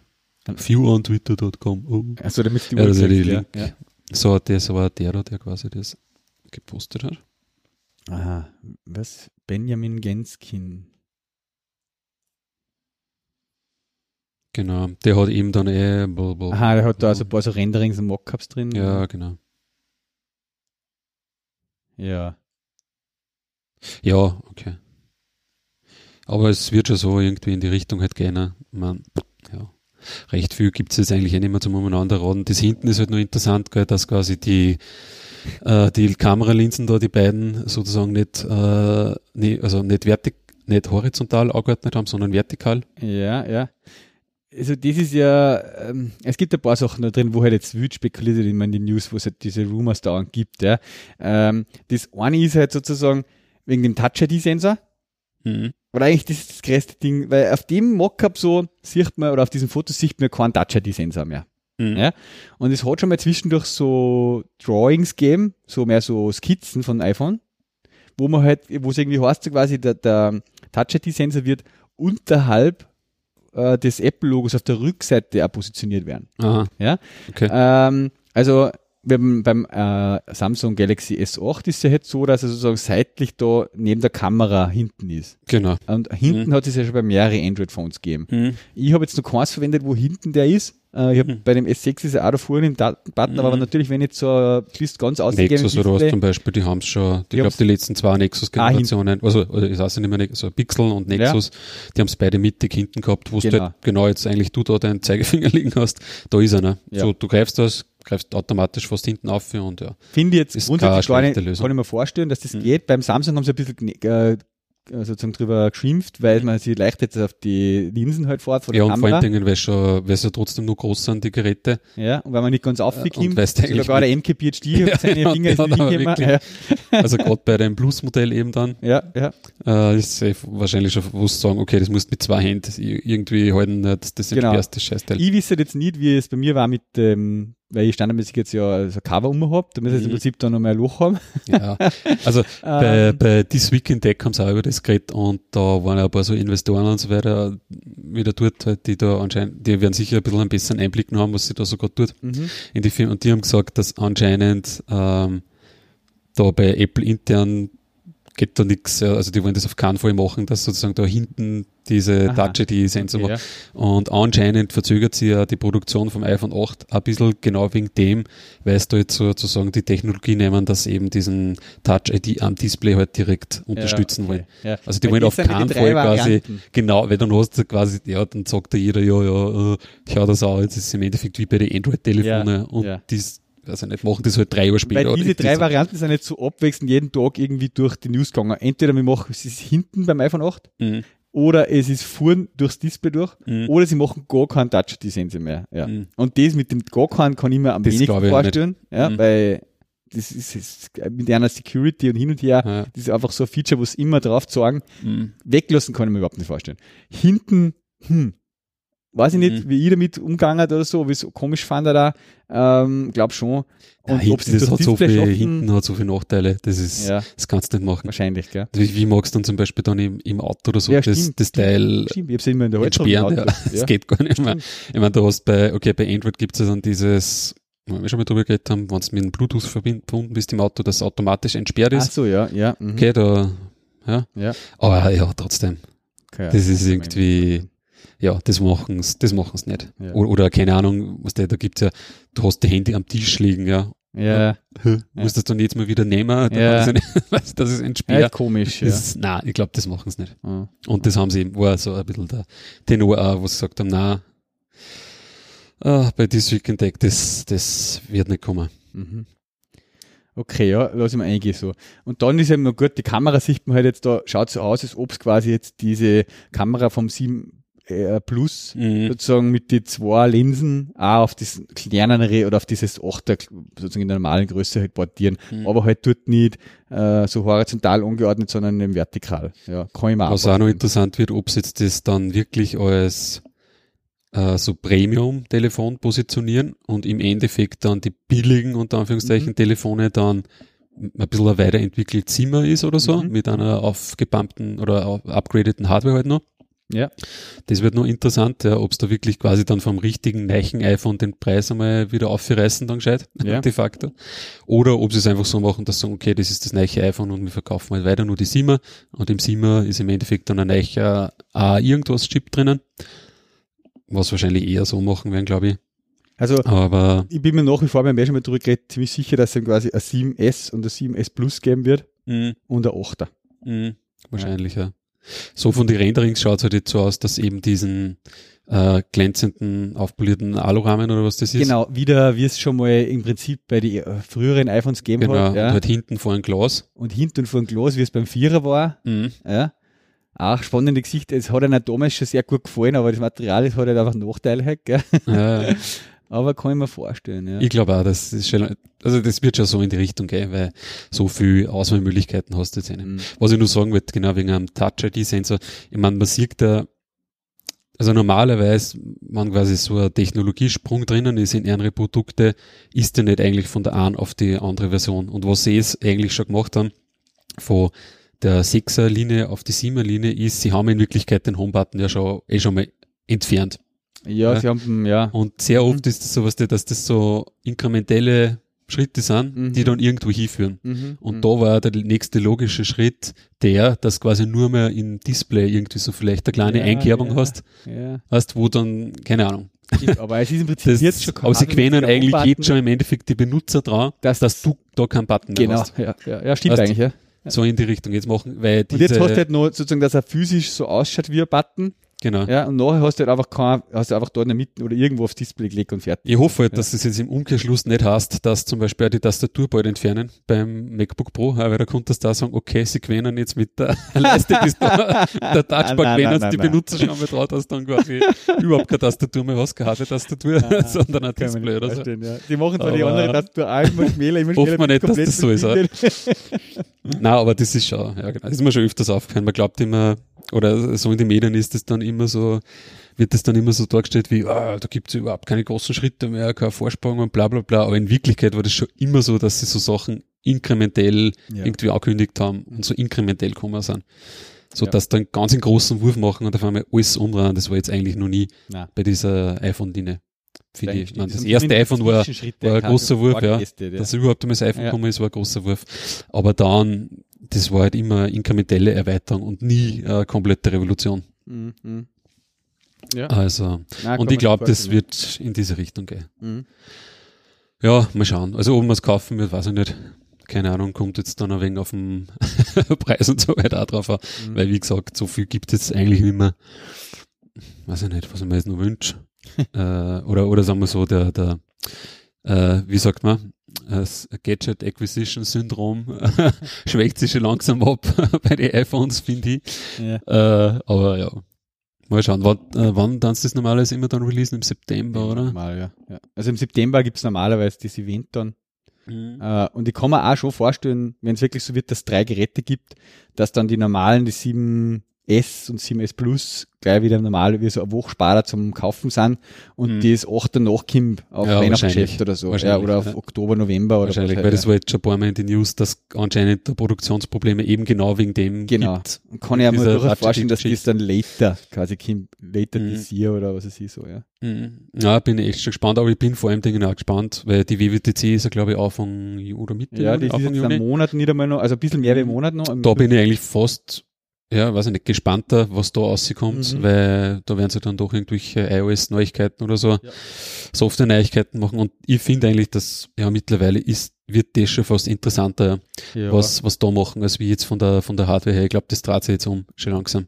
Viewontwitter.com. Oh. Also damit die ja, also die Link. Ja. So, das war der, der quasi das gepostet hat. Aha, was? Benjamin Genskin. Genau, der hat eben dann eh. Blah, Aha, der hat da also ein paar so Renderings und Mockups drin. Ja, genau. Ja. Ja, okay. Aber es wird schon so irgendwie in die Richtung halt gehen. Ne? Man, Recht viel gibt es jetzt eigentlich eh nicht mehr zum Umeinander raten. Das hinten ist halt nur interessant, gell, dass quasi die, äh, die Kameralinsen da, die beiden sozusagen nicht, äh, nie, also nicht vertik nicht horizontal angeordnet haben, sondern vertikal. Ja, ja. Also das ist ja, ähm, es gibt ein paar Sachen da drin, wo halt jetzt wild spekuliert wird in den News, wo es halt diese Rumors da gibt. Ja. Ähm, das eine ist halt sozusagen wegen dem Touch-ID-Sensor. Mhm. Oder eigentlich das ist das größte Ding, weil auf dem Mockup so sieht man, oder auf diesem Foto sieht man keinen Touch-ID-Sensor mehr. Mhm. Ja? Und es hat schon mal zwischendurch so Drawings gegeben, so mehr so Skizzen von iPhone, wo man halt, wo es irgendwie heißt, so quasi der, der Touch-ID-Sensor wird unterhalb äh, des Apple-Logos auf der Rückseite auch positioniert werden. Aha. Ja? Okay. Ähm, also beim, beim äh, Samsung Galaxy S8 ist ja jetzt so, dass er sozusagen seitlich da neben der Kamera hinten ist. Genau. Und hinten mhm. hat es ja schon bei mehreren Android-Phones gegeben. Mhm. Ich habe jetzt noch keins verwendet, wo hinten der ist. Äh, ich habe mhm. bei dem S6 ist er auch da vorne im Button, aber mhm. natürlich, wenn ich so bist ganz ausgegeben Nexus oder was zum Beispiel, die haben es schon, ich glaube, die letzten zwei Nexus-Generationen, ah, also, oder ich weiß nicht mehr, so Pixel und Nexus, ja. die haben es beide mittig hinten gehabt, wo genau. du halt genau jetzt eigentlich du da deinen Zeigefinger liegen hast, da ist er, ne? Ja. So, du greifst das, greifst automatisch fast hinten auf und ja. Finde ich jetzt ist grundsätzlich gar nicht, kann ich mir vorstellen, dass das mhm. geht. Beim Samsung haben sie ein bisschen äh, sozusagen drüber geschimpft, weil man sich leicht jetzt auf die Linsen halt fährt von der ja, Kamera. Ja, und vor allen Dingen, weil schon, weil es ja trotzdem nur groß sind, die Geräte. Ja, und weil man nicht ganz aufgekommen ist, sogar der MKPHD ja, seine ja, Finger ja, ja. Also gerade bei dem Plus-Modell eben dann. Ja, ja. Äh, ist eh wahrscheinlich schon bewusst sagen, okay, das musst du mit zwei Händen irgendwie halten, das ist genau. das Scheißteil. Ich wisse jetzt nicht, wie es bei mir war mit dem weil ich standardmäßig jetzt ja so Cover um habe, da müssen mhm. im Prinzip dann noch mehr ein Loch haben. Ja, also bei, ähm. bei This Week in Tech haben sie auch über das geredet und da waren ein paar so Investoren und so weiter wieder dort, halt, die da anscheinend, die werden sicher ein bisschen einen besseren Einblick haben, was sie da so gerade tut mhm. in die Firma und die haben gesagt, dass anscheinend ähm, da bei Apple intern geht da nichts, also die wollen das auf keinen Fall machen, dass sozusagen da hinten diese Touch-ID-Sensor okay, ja. Und anscheinend verzögert sich ja die Produktion vom iPhone 8 ein bisschen genau wegen dem, weil es da jetzt sozusagen die Technologie nehmen, dass eben diesen Touch-ID am Display halt direkt unterstützen ja, okay. wollen. Ja. Also die weil wollen auf keinen Fall quasi, genau, weil dann hast du quasi, ja, dann sagt da jeder, ja, ja, äh, schau das auch, jetzt ist es im Endeffekt wie bei den Android-Telefone und dies also nicht machen das halt drei Jahre später. Weil diese drei Varianten sind nicht so abwechselnd jeden Tag irgendwie durch die News gegangen. Entweder wir machen es hinten beim iPhone 8 mhm. oder es ist vorn durchs Display durch mhm. oder sie machen gar keinen touch sensor mehr. Ja. Mhm. Und das mit dem gar keinen kann ich mir am wenigsten vorstellen, ja, mhm. weil das ist, ist, mit einer Security und hin und her, ja. das ist einfach so ein Feature, wo es immer drauf sagen, mhm. weglassen kann ich mir überhaupt nicht vorstellen. Hinten, hm, weiß ich nicht, mhm. wie ich damit umgegangen oder so, wie es komisch fand er da, ähm, glaub schon. Und ja, ob hinten, das, hat so viel, hinten hat so viele Nachteile, das ist, ja. das kannst du nicht machen. Wahrscheinlich, gell. Wie, wie magst du dann zum Beispiel dann im, im Auto oder so, ja, das, stimmt, das Teil, stimmt, ich hab's immer in der entsperren, ja, das geht gar nicht mehr. Ich meine, du hast bei, okay, bei Android gibt's ja dann dieses, wenn wir schon mal drüber geredet haben, wenn es mit dem Bluetooth verbunden bist im Auto, das automatisch entsperrt ist. Ach so, ja, ja. Mhm. Okay, da, ja. ja. Aber ja, trotzdem. Okay, das ist irgendwie, ja, das machen sie das machen's nicht. Ja. Oder, oder, keine Ahnung, was da, da gibt's ja, du hast die Handy am Tisch liegen, ja. Ja. ja. Musst das dann jetzt mal wieder nehmen, ja. das, das ist ein Spiel. Ja, komisch, ja. Ist, nein, ich glaube, das machen sie nicht. Ah. Und das haben sie eben, war so ein bisschen der Tenor auch, wo sie gesagt haben, nein, ah, bei This Week in Tech, das, das wird nicht kommen. Mhm. Okay, ja, lass ich mal eingehen so. Und dann ist eben noch gut, die Kamera sieht man halt jetzt da, schaut so aus, als ob es quasi jetzt diese Kamera vom 7 äh, Plus mhm. sozusagen mit die zwei Linsen auch auf das kleinere oder auf dieses 8er sozusagen in der normalen Größe halt portieren, mhm. aber halt dort nicht äh, so horizontal angeordnet, sondern im vertikal. Ja, kann ich mal Was auch noch interessant wird, ob sie jetzt das dann wirklich als äh, so Premium-Telefon positionieren und im Endeffekt dann die billigen, unter Anführungszeichen, mhm. Telefone dann ein bisschen ein weiterentwickelt Zimmer ist oder so, mhm. mit einer aufgepumpten oder upgradeten Hardware halt noch. Ja. Das wird noch interessant, ja, ob es da wirklich quasi dann vom richtigen neichen iPhone den Preis einmal wieder aufreißen, dann gescheit, ja. de facto. Oder ob sie es einfach so machen, dass sie sagen, okay, das ist das neiche iPhone und wir verkaufen halt weiter nur die SIMA und im SIMA ist im Endeffekt dann ein neicher A irgendwas Chip drinnen. was wahrscheinlich eher so machen werden, glaube ich. Also, aber ich bin mir nach wie vor, beim schon mal drüber geredet, ziemlich sicher, dass es quasi ein 7S und ein 7S Plus geben wird mhm. und ein 8er. Mhm. Wahrscheinlich, ja. ja. So von den Renderings schaut es halt jetzt so aus, dass eben diesen äh, glänzenden, aufpolierten Alurahmen oder was das ist. Genau, wieder, wie es schon mal im Prinzip bei den äh, früheren iPhones gegeben genau, hat. Ja. Und halt hinten vor ein Glas. Und hinten vor ein Glas, wie es beim Vierer war. Mhm. Ja. Auch spannende Gesichter. Es hat einem damals schon sehr gut gefallen, aber das Material ist, hat halt einfach Nachteile. Gell? Ja. aber kann ich mir vorstellen. Ja. Ich glaube auch, das ist schon, also das wird schon so in die Richtung gehen, weil so viel Auswahlmöglichkeiten hast du jetzt nicht. Mhm. Was ich nur sagen wollte, genau wegen einem Touch-ID-Sensor, ich meine, man sieht da, also normalerweise, wenn quasi so ein Technologiesprung drinnen ist in andere Produkte, ist der nicht eigentlich von der einen auf die andere Version. Und was sie es eigentlich schon gemacht haben, von der 6er Linie auf die 7er Linie ist, sie haben in Wirklichkeit den Homebutton ja schon, eh schon mal entfernt. Ja, ja, sie haben, ja. Und sehr oft mhm. ist das sowas, dass das so inkrementelle Schritte sind, mhm. die dann irgendwo hinführen. Mhm. Und mhm. da war der nächste logische Schritt der, dass quasi nur mehr im Display irgendwie so vielleicht eine kleine ja, Einkerbung ja, hast, ja. hast, wo dann, keine Ahnung. Aber es ist im Prinzip das, jetzt schon Aber sie gewöhnen eigentlich jetzt schon im Endeffekt die Benutzer dran, dass, dass du da keinen Button genau, hast. Genau, ja, ja, ja, stimmt heißt, eigentlich, ja. So in die Richtung jetzt machen, weil diese, Und jetzt hast du halt noch sozusagen, dass er physisch so ausschaut wie ein Button, Genau. Ja, und nachher hast du halt einfach kein, hast du einfach dort in der Mitte oder irgendwo aufs Display gelegt und fertig. Ich hoffe halt, dass es jetzt im Umkehrschluss nicht heißt, dass zum Beispiel die Tastatur bald entfernen beim MacBook Pro, weil da konnte das da sagen, okay, sie gewinnen jetzt mit der Leiste bis da, der Touchbar und die nein. Benutzer schon mal drauf, dass dann quasi überhaupt keine Tastatur mehr hast, keine Tastatur, sondern ein Display oder so. Ja. Die machen zwar die andere Tastatur auch immer schmäler, immer schmäler. Hofft man nicht, dass das so ist. Nein, aber das ist schon, ja genau, das ist mir schon öfters aufgefallen. Man glaubt immer, oder so in den Medien ist es dann immer so, wird das dann immer so dargestellt wie, ah, da gibt es überhaupt keine großen Schritte mehr, kein Vorsprung und bla bla bla. Aber in Wirklichkeit war das schon immer so, dass sie so Sachen inkrementell ja. irgendwie angekündigt haben und so inkrementell gekommen sind. So ja. dass dann ganz einen großen Wurf machen und auf einmal alles umdrehen. Das war jetzt eigentlich noch nie Nein. bei dieser iPhone-Linie. Finde ich. Nein, das erste iPhone war, war ein großer Wurf, ja. Gäste, ja. Dass überhaupt einmal das iPhone ja. gekommen ist, war ein großer Wurf. Aber dann das war halt immer inkrementelle Erweiterung und nie äh, komplette Revolution. Mhm. Ja. Also, Nein, und ich glaube, das wird in diese Richtung gehen. Mhm. Ja, mal schauen. Also, ob man es kaufen wird, weiß ich nicht. Keine Ahnung, kommt jetzt dann ein wenig auf den Preis und so weiter auch drauf an. Mhm. Weil, wie gesagt, so viel gibt es eigentlich nicht mehr. Weiß ich nicht, was ich mir jetzt noch wünsche. äh, oder, oder sagen wir so, der, der, äh, wie sagt man, Gadget Acquisition Syndrom schwächt sich schon langsam ab bei den iPhones, finde ich. Ja. Äh, aber ja, mal schauen. Wann, äh, wann dann das normalerweise immer dann releasen? Im September, oder? Normal, ja. ja. Also im September gibt es normalerweise das Event dann. Mhm. Äh, und ich kann mir auch schon vorstellen, wenn es wirklich so wird, dass es drei Geräte gibt, dass dann die normalen, die sieben S und 7S Plus gleich wieder normal wie so eine Woche Sparer zum Kaufen sind und mhm. das 8 danach kommt auf ja, Weihnachtsgeschäft oder so. Ja, oder auf ja. Oktober, November oder Wahrscheinlich, weil das war jetzt schon ein paar Mal in den News, dass anscheinend da Produktionsprobleme eben genau wegen dem genau. gibt. Und kann ich mir durchaus vorstellen, dass das dann later quasi kommt, later mhm. this year oder was es ist so, ja. Mhm. Ja, bin echt schon gespannt, aber ich bin vor allem Dingen auch gespannt, weil die WWTC ist ja glaube ich Anfang oder Mitte Ja, die ist jetzt Juni. einen Monat nicht einmal noch, also ein bisschen mehr wie einen Monat noch. Da bin ich eigentlich fast ja, weiß ich nicht, gespannter, was da rauskommt, mhm. weil da werden sie dann doch irgendwelche iOS-Neuigkeiten oder so, ja. Software-Neuigkeiten machen. Und ich finde eigentlich, dass ja mittlerweile ist, wird das schon fast interessanter, ja. was, was da machen, als wie jetzt von der, von der Hardware her. Ich glaube, das dreht sich jetzt um, schon langsam.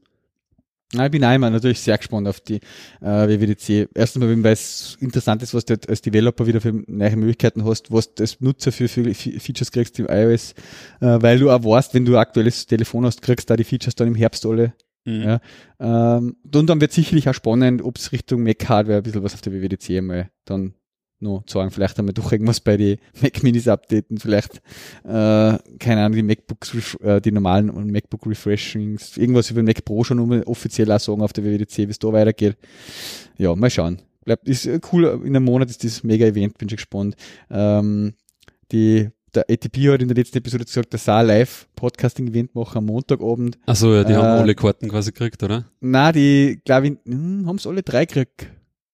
Ich bin einmal natürlich sehr gespannt auf die äh, WWDC. Erstens mal, weil es interessant ist, was du als Developer wieder für neue Möglichkeiten hast, was du als Nutzer für, für Features kriegst im iOS, äh, weil du auch weißt, wenn du ein aktuelles Telefon hast, kriegst du da die Features dann im Herbst alle. Mhm. Ja. Ähm, und dann wird sicherlich auch spannend, ob es Richtung Mac-Hardware ein bisschen was auf der WWDC einmal dann noch sagen, vielleicht einmal doch irgendwas bei den Mac Minis updaten, vielleicht, äh, keine Ahnung, die MacBooks, äh, die normalen und MacBook Refreshings, irgendwas über Mac Pro schon offiziell auch sagen auf der WWDC, wie es da weitergeht. Ja, mal schauen. Bleibt, ist äh, cool, in einem Monat ist das mega Event, bin schon gespannt. Ähm, die, der ATP hat in der letzten Episode gesagt, der Saar Live Podcasting Event machen am Montagabend. Achso, ja, die äh, haben alle Karten quasi gekriegt, oder? Na, die, glaube ich, hm, haben es alle drei gekriegt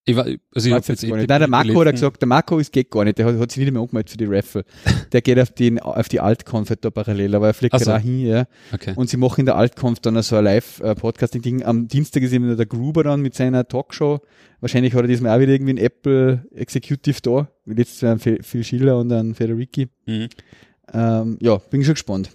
Ich war, also ich jetzt jetzt Nein, der Marco hat gesagt, der Marco ist geht gar nicht, der hat, hat sich nicht mehr angemeldet für die Raffle. Der geht auf die, auf die Altconf da parallel, aber er fliegt so. da hin, ja. Okay. Und sie machen in der Altconf dann so ein Live-Podcasting-Ding. Am Dienstag ist eben der Gruber dann mit seiner Talkshow. Wahrscheinlich hat er diesmal auch wieder irgendwie ein Apple Executive da. Letztes Jahr Phil Schiller und dann Federici. Mhm. Ähm, ja, bin schon gespannt.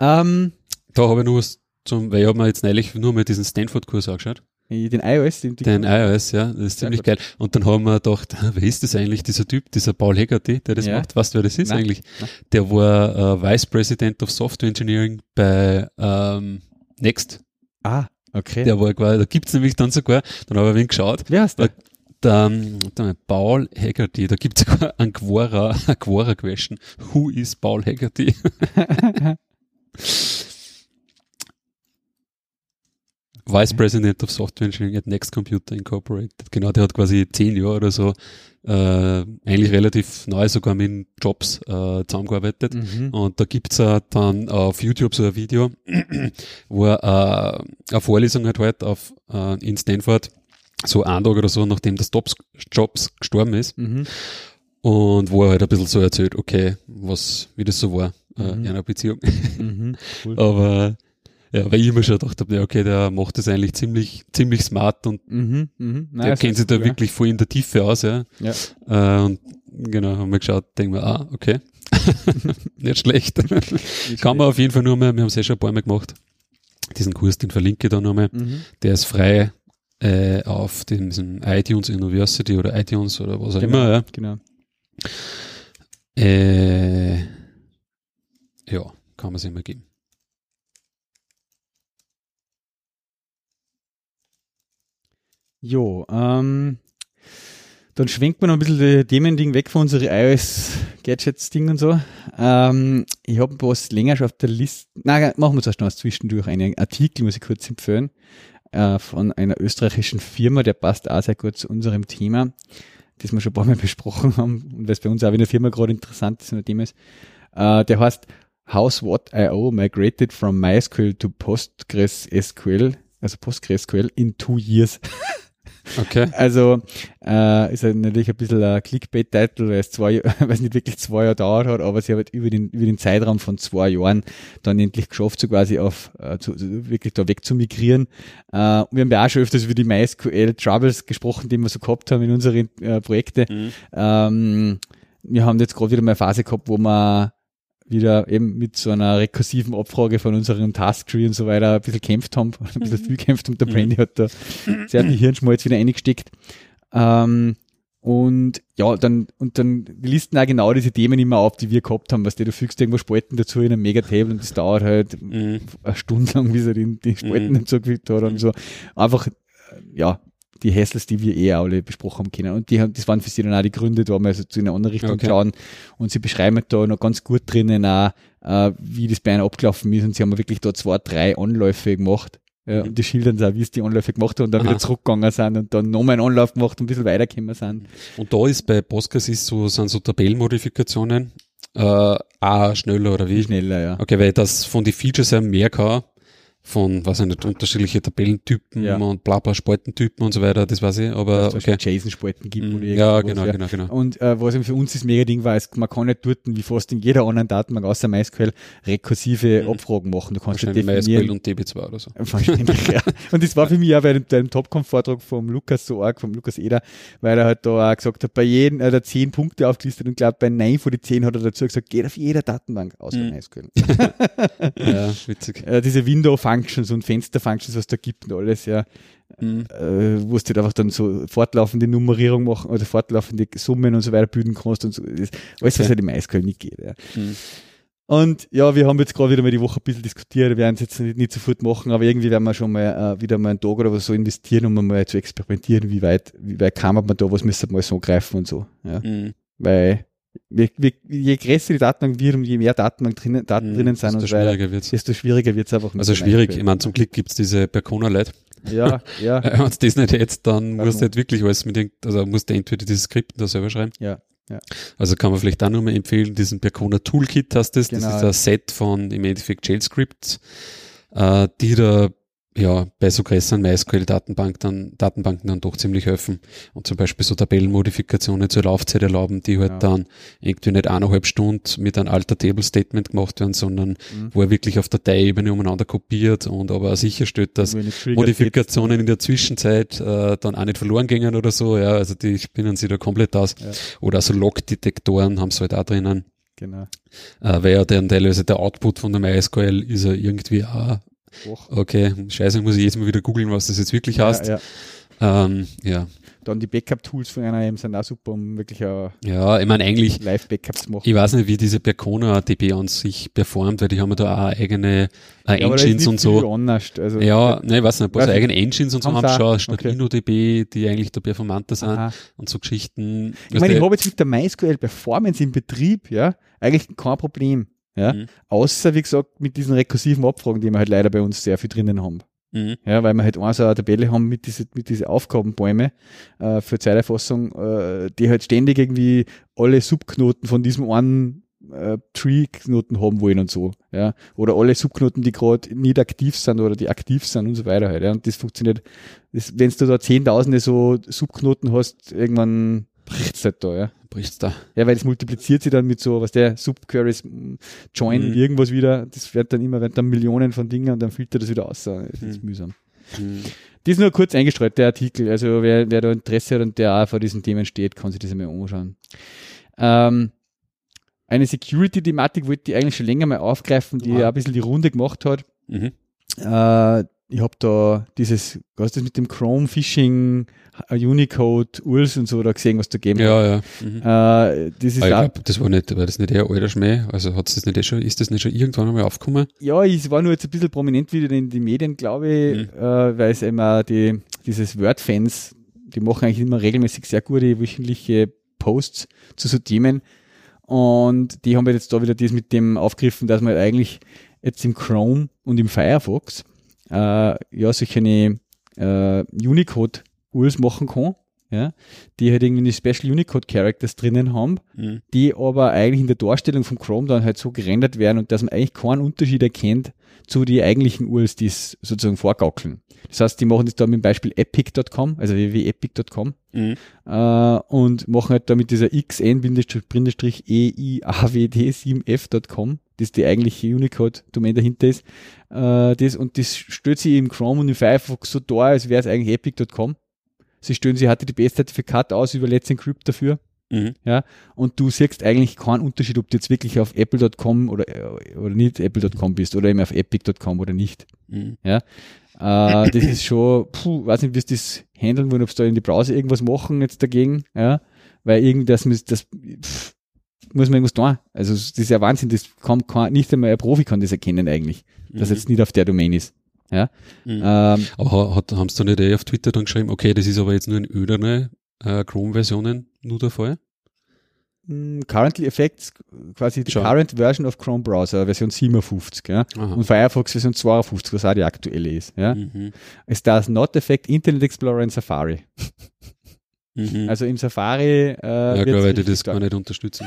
Ähm, da habe ich nur was zum, weil ich habe mir jetzt neulich nur mal diesen Stanford-Kurs angeschaut. Den iOS? Den, den iOS, ja, das ist ziemlich geil. Und dann haben wir gedacht, wer ist das eigentlich, dieser Typ, dieser Paul Haggerty, der das ja. macht? Weißt du, wer das ist Nein. eigentlich? Nein. Der war äh, Vice President of Software Engineering bei ähm, Next. Ah, okay. Der war quasi, da gibt's nämlich dann sogar, dann habe ich wenig geschaut. Wer ist der? Der, der Paul Haggerty, da gibt's sogar ein Quora, ein Quora-Question. Who is Paul Haggerty? Vice President of Software Engineering at Next Computer Incorporated. Genau, der hat quasi zehn Jahre oder so äh, eigentlich relativ neu sogar mit Jobs äh, zusammengearbeitet. Mhm. Und da gibt's äh, dann auf YouTube so ein Video, wo er äh, eine Vorlesung hat halt auf, äh, in Stanford, so ein Tag oder so, nachdem das Jobs, Jobs gestorben ist. Mhm. Und wo er halt ein bisschen so erzählt, okay, was, wie das so war äh, mhm. in einer Beziehung. Mhm, cool. Aber ja, weil ich immer schon gedacht habe, ja, okay, der macht das eigentlich ziemlich, ziemlich smart und mhm, mh. Nein, der kennt sich da cool, wirklich voll in der Tiefe aus, ja. ja. Äh, und genau, haben wir geschaut, denken wir, ah, okay. Nicht schlecht. Kann man auf jeden Fall nur mehr, wir haben es eh schon ein paar Mal gemacht. Diesen Kurs, den verlinke ich da nochmal. Mhm. Der ist frei äh, auf dem, diesem iTunes University oder iTunes oder was auch genau, immer, ja. Genau. Äh, ja, kann man sich immer geben. Jo, ähm, dann schwenkt man noch ein bisschen die Themending weg von unseren iOS-Gadgets-Ding und so. Ähm, ich habe was länger schon auf der Liste. Na, machen wir zuerst noch was zwischendurch. Einen Artikel muss ich kurz empfehlen äh, von einer österreichischen Firma, der passt auch sehr gut zu unserem Thema, das wir schon ein paar Mal besprochen haben und was bei uns auch in der Firma gerade interessant ist, Thema ist. Äh, der heißt How's What I.O. migrated from MySQL to PostgreSQL, also PostgreSQL in two years. Okay. Also äh, ist halt natürlich ein bisschen ein Clickbait-Titel, weil es zwei, weil es nicht wirklich zwei Jahre dauert hat, aber sie haben halt über den, über den Zeitraum von zwei Jahren dann endlich geschafft, so quasi auf äh, zu, wirklich da weg zu migrieren. Äh, wir haben ja auch schon öfters über die MySQL Troubles gesprochen, die wir so gehabt haben in unseren äh, Projekten. Mhm. Ähm, wir haben jetzt gerade wieder mal eine Phase gehabt, wo wir wieder eben mit so einer rekursiven Abfrage von unserem Tasktree und so weiter ein bisschen kämpft haben, ein bisschen viel kämpft und der Brandy mhm. hat da sehr viel Hirnschmalz wieder eingesteckt. Ähm, und ja, dann, und dann listen auch genau diese Themen immer auf, die wir gehabt haben, was du, du fügst irgendwo Spalten dazu in einem Megatable und das dauert halt mhm. eine Stunde lang, bis er die, die Spalten mhm. dazugefügt hat und so. Einfach, ja, die Hassels, die wir eh alle besprochen haben können. Und die haben, das waren für sie dann auch die Gründe, da mal also zu einer anderen Richtung okay. schauen. Und sie beschreiben da noch ganz gut drinnen auch, äh, wie das bei einer abgelaufen ist. Und sie haben wirklich da zwei, drei Anläufe gemacht. Ja, und die schildern auch, wie es die Anläufe gemacht haben und dann Aha. wieder zurückgegangen sind und dann nochmal einen Anlauf gemacht und ein bisschen weitergekommen sind. Und da ist bei Postgres ist so, sind so Tabellenmodifikationen äh, auch schneller oder wie? Schneller, ja. Okay, weil das von den Features her mehr kann von, was ich nicht, unterschiedliche Tabellentypen ja. und bla bla Spaltentypen und so weiter, das weiß ich, aber dass okay. JSON-Spalten gibt. Mm, ja, genau, ja. genau, genau. Und äh, was eben für uns das mega Ding war, ist, man kann nicht dort, wie fast in jeder anderen Datenbank außer MySQL, rekursive mhm. Abfragen machen. Du kannst definieren. MySQL und DB2 oder so. Wahrscheinlich, ja. Und das war für mich auch bei dem, dem Topcom-Vortrag vom Lukas so arg, vom Lukas Eder, weil er halt da auch gesagt hat, bei jedem, er hat zehn Punkte aufgelistet und glaube bei neun von den zehn hat er dazu gesagt, geht auf jeder Datenbank außer mhm. MySQL. ja, witzig. Äh, diese Window-Function Functions und Fenster-Functions, was da gibt und alles, ja. Mhm. Äh, wo du halt einfach dann so fortlaufende Nummerierung machen oder fortlaufende Summen und so weiter bilden kannst und so. Alles, okay. was halt im MySQL nicht geht, ja. Mhm. Und ja, wir haben jetzt gerade wieder mal die Woche ein bisschen diskutiert, wir werden es jetzt nicht, nicht sofort machen, aber irgendwie werden wir schon mal äh, wieder mal einen Tag oder so investieren, um mal zu experimentieren, wie weit, wie weit kann man da, was müsste man mal so greifen und so. Ja. Mhm. Weil je, je größer die Datenbank wird und je mehr Datenbank drinnen, Daten mhm, drinnen sind, desto schwieriger desto schwieriger wird es einfach. Also schwierig, ich meine, zum Glück gibt es diese Percona-Lite. Ja, ja. Wenn du das nicht jetzt, dann musst du halt wirklich alles mit den, also musst du entweder dieses Skript da selber schreiben. Ja. Ja. Also kann man vielleicht auch nochmal empfehlen, diesen Percona Toolkit hast du das. Genau. Das ist ein Set von im Endeffekt Shell Scripts, äh, die da ja, bei so größeren MySQL-Datenbanken dann, Datenbanken dann doch ziemlich helfen. Und zum Beispiel so Tabellenmodifikationen zur Laufzeit erlauben, die halt ja. dann irgendwie nicht eineinhalb Stunden mit einem alter Table-Statement gemacht werden, sondern mhm. wo er wirklich auf Dateiebene umeinander kopiert und aber auch sicherstellt, dass Modifikationen in der Zwischenzeit äh, dann auch nicht verloren gingen oder so. Ja, also die spinnen sie da komplett aus. Ja. Oder so Log-Detektoren haben sie halt auch drinnen. Genau. Äh, weil ja dann teilweise der Output von der MySQL ist ja irgendwie auch Och. Okay, scheiße, muss ich jetzt mal wieder googeln, was das jetzt wirklich ja, heißt. Ja. Ähm, ja. Dann die Backup-Tools von NRM sind auch super, um wirklich auch ja, ich meine eigentlich Live-Backups zu machen. Ich weiß nicht, wie diese Percona DB an sich performt, weil die haben ja da auch eigene äh, ja, Engines und so. Anders. Also, ja, nein, ich weiß nicht, also eigene Engines und so haben schon, statt okay. InnoDB, die eigentlich da performanter sind Aha. und so Geschichten. Ich meine, ich habe jetzt mit der MySQL Performance im Betrieb, ja, eigentlich kein Problem. Ja? Mhm. Außer, wie gesagt, mit diesen rekursiven Abfragen, die wir halt leider bei uns sehr viel drinnen haben. Mhm. Ja, weil wir halt auch so eine Tabelle haben mit diese, mit diese Aufgabenbäume äh, für Zeiterfassung, äh, die halt ständig irgendwie alle Subknoten von diesem einen äh, Tree-Knoten haben wollen und so. Ja. Oder alle Subknoten, die gerade nicht aktiv sind oder die aktiv sind und so weiter halt. Ja. Und das funktioniert, wenn du da zehntausende so Subknoten hast, irgendwann bricht's halt da, ja. Bricht's da. Ja, weil es multipliziert sich dann mit so, was der Subqueries join mhm. irgendwas wieder. Das wird dann immer, werden dann Millionen von Dingen und dann filtert das wieder aus. Das ist mhm. mühsam. Mhm. Das ist nur kurz eingestreut, der Artikel. Also wer, wer da Interesse hat und der auch vor diesen Themen steht, kann sich das einmal anschauen. Ähm, eine Security-Thematik wollte ich eigentlich schon länger mal aufgreifen, die ja. ein bisschen die Runde gemacht hat. Mhm. Äh, ich habe da dieses, was ist das mit dem Chrome Phishing, äh, Unicode, URLs und so da gesehen, was da gegeben ja, Ja, mhm. äh, das ist ah, ich glaub, das war nicht, war das nicht eher alter Schmäh? Also hat das nicht eh schon, ist das nicht schon irgendwann einmal aufgekommen? Ja, es war nur jetzt ein bisschen prominent wieder in den Medien, glaube ich, mhm. äh, weil es immer die, dieses Word-Fans, die machen eigentlich immer regelmäßig sehr gute wöchentliche Posts zu so Themen. Und die haben jetzt da wieder das mit dem aufgegriffen, dass man eigentlich jetzt im Chrome und im Firefox äh, ja solche äh, Unicode URLs machen kann, ja, die halt irgendwie Special Unicode Characters drinnen haben, mhm. die aber eigentlich in der Darstellung vom Chrome dann halt so gerendert werden und dass man eigentlich keinen Unterschied erkennt zu den eigentlichen URLs, die es sozusagen vorgaukeln. Das heißt, die machen das da mit dem Beispiel epic.com, also www.epic.com mhm. äh, und machen halt da mit dieser xn-eiawd7f.com, das die eigentliche Unicode-Domain dahinter ist, äh, das, und das stellt sich im Chrome und im Firefox so dar, als wäre es eigentlich epic.com sie stellen sie HTTPS-Zertifikat aus über Let's Encrypt dafür. Mhm. Ja, und du siehst eigentlich keinen Unterschied, ob du jetzt wirklich auf apple.com oder, oder nicht apple.com bist oder eben auf epic.com oder nicht. Mhm. Ja, äh, das ist schon, puh, weiß nicht, wie sie das handeln wollen, ob sie da in die Browser irgendwas machen jetzt dagegen, ja, weil irgendwas, das, pff, muss man irgendwas tun. Also, das ist ja Wahnsinn, das kann, kann nicht einmal ein Profi kann das erkennen eigentlich, mhm. dass jetzt nicht auf der Domain ist. Ja? Mhm. Ähm, aber hat, haben sie da nicht eh auf Twitter dann geschrieben, okay, das ist aber jetzt nur in öderne äh, Chrome-Versionen nur der Fall? Mm, currently affects quasi die current version of Chrome Browser, Version 57, ja? und Firefox Version 52, was auch die aktuelle ist. Ja? Mhm. Es does not affect Internet Explorer und Safari. Mhm. Also im Safari. Äh, ja, klar, weil die das gar nicht unterstützen.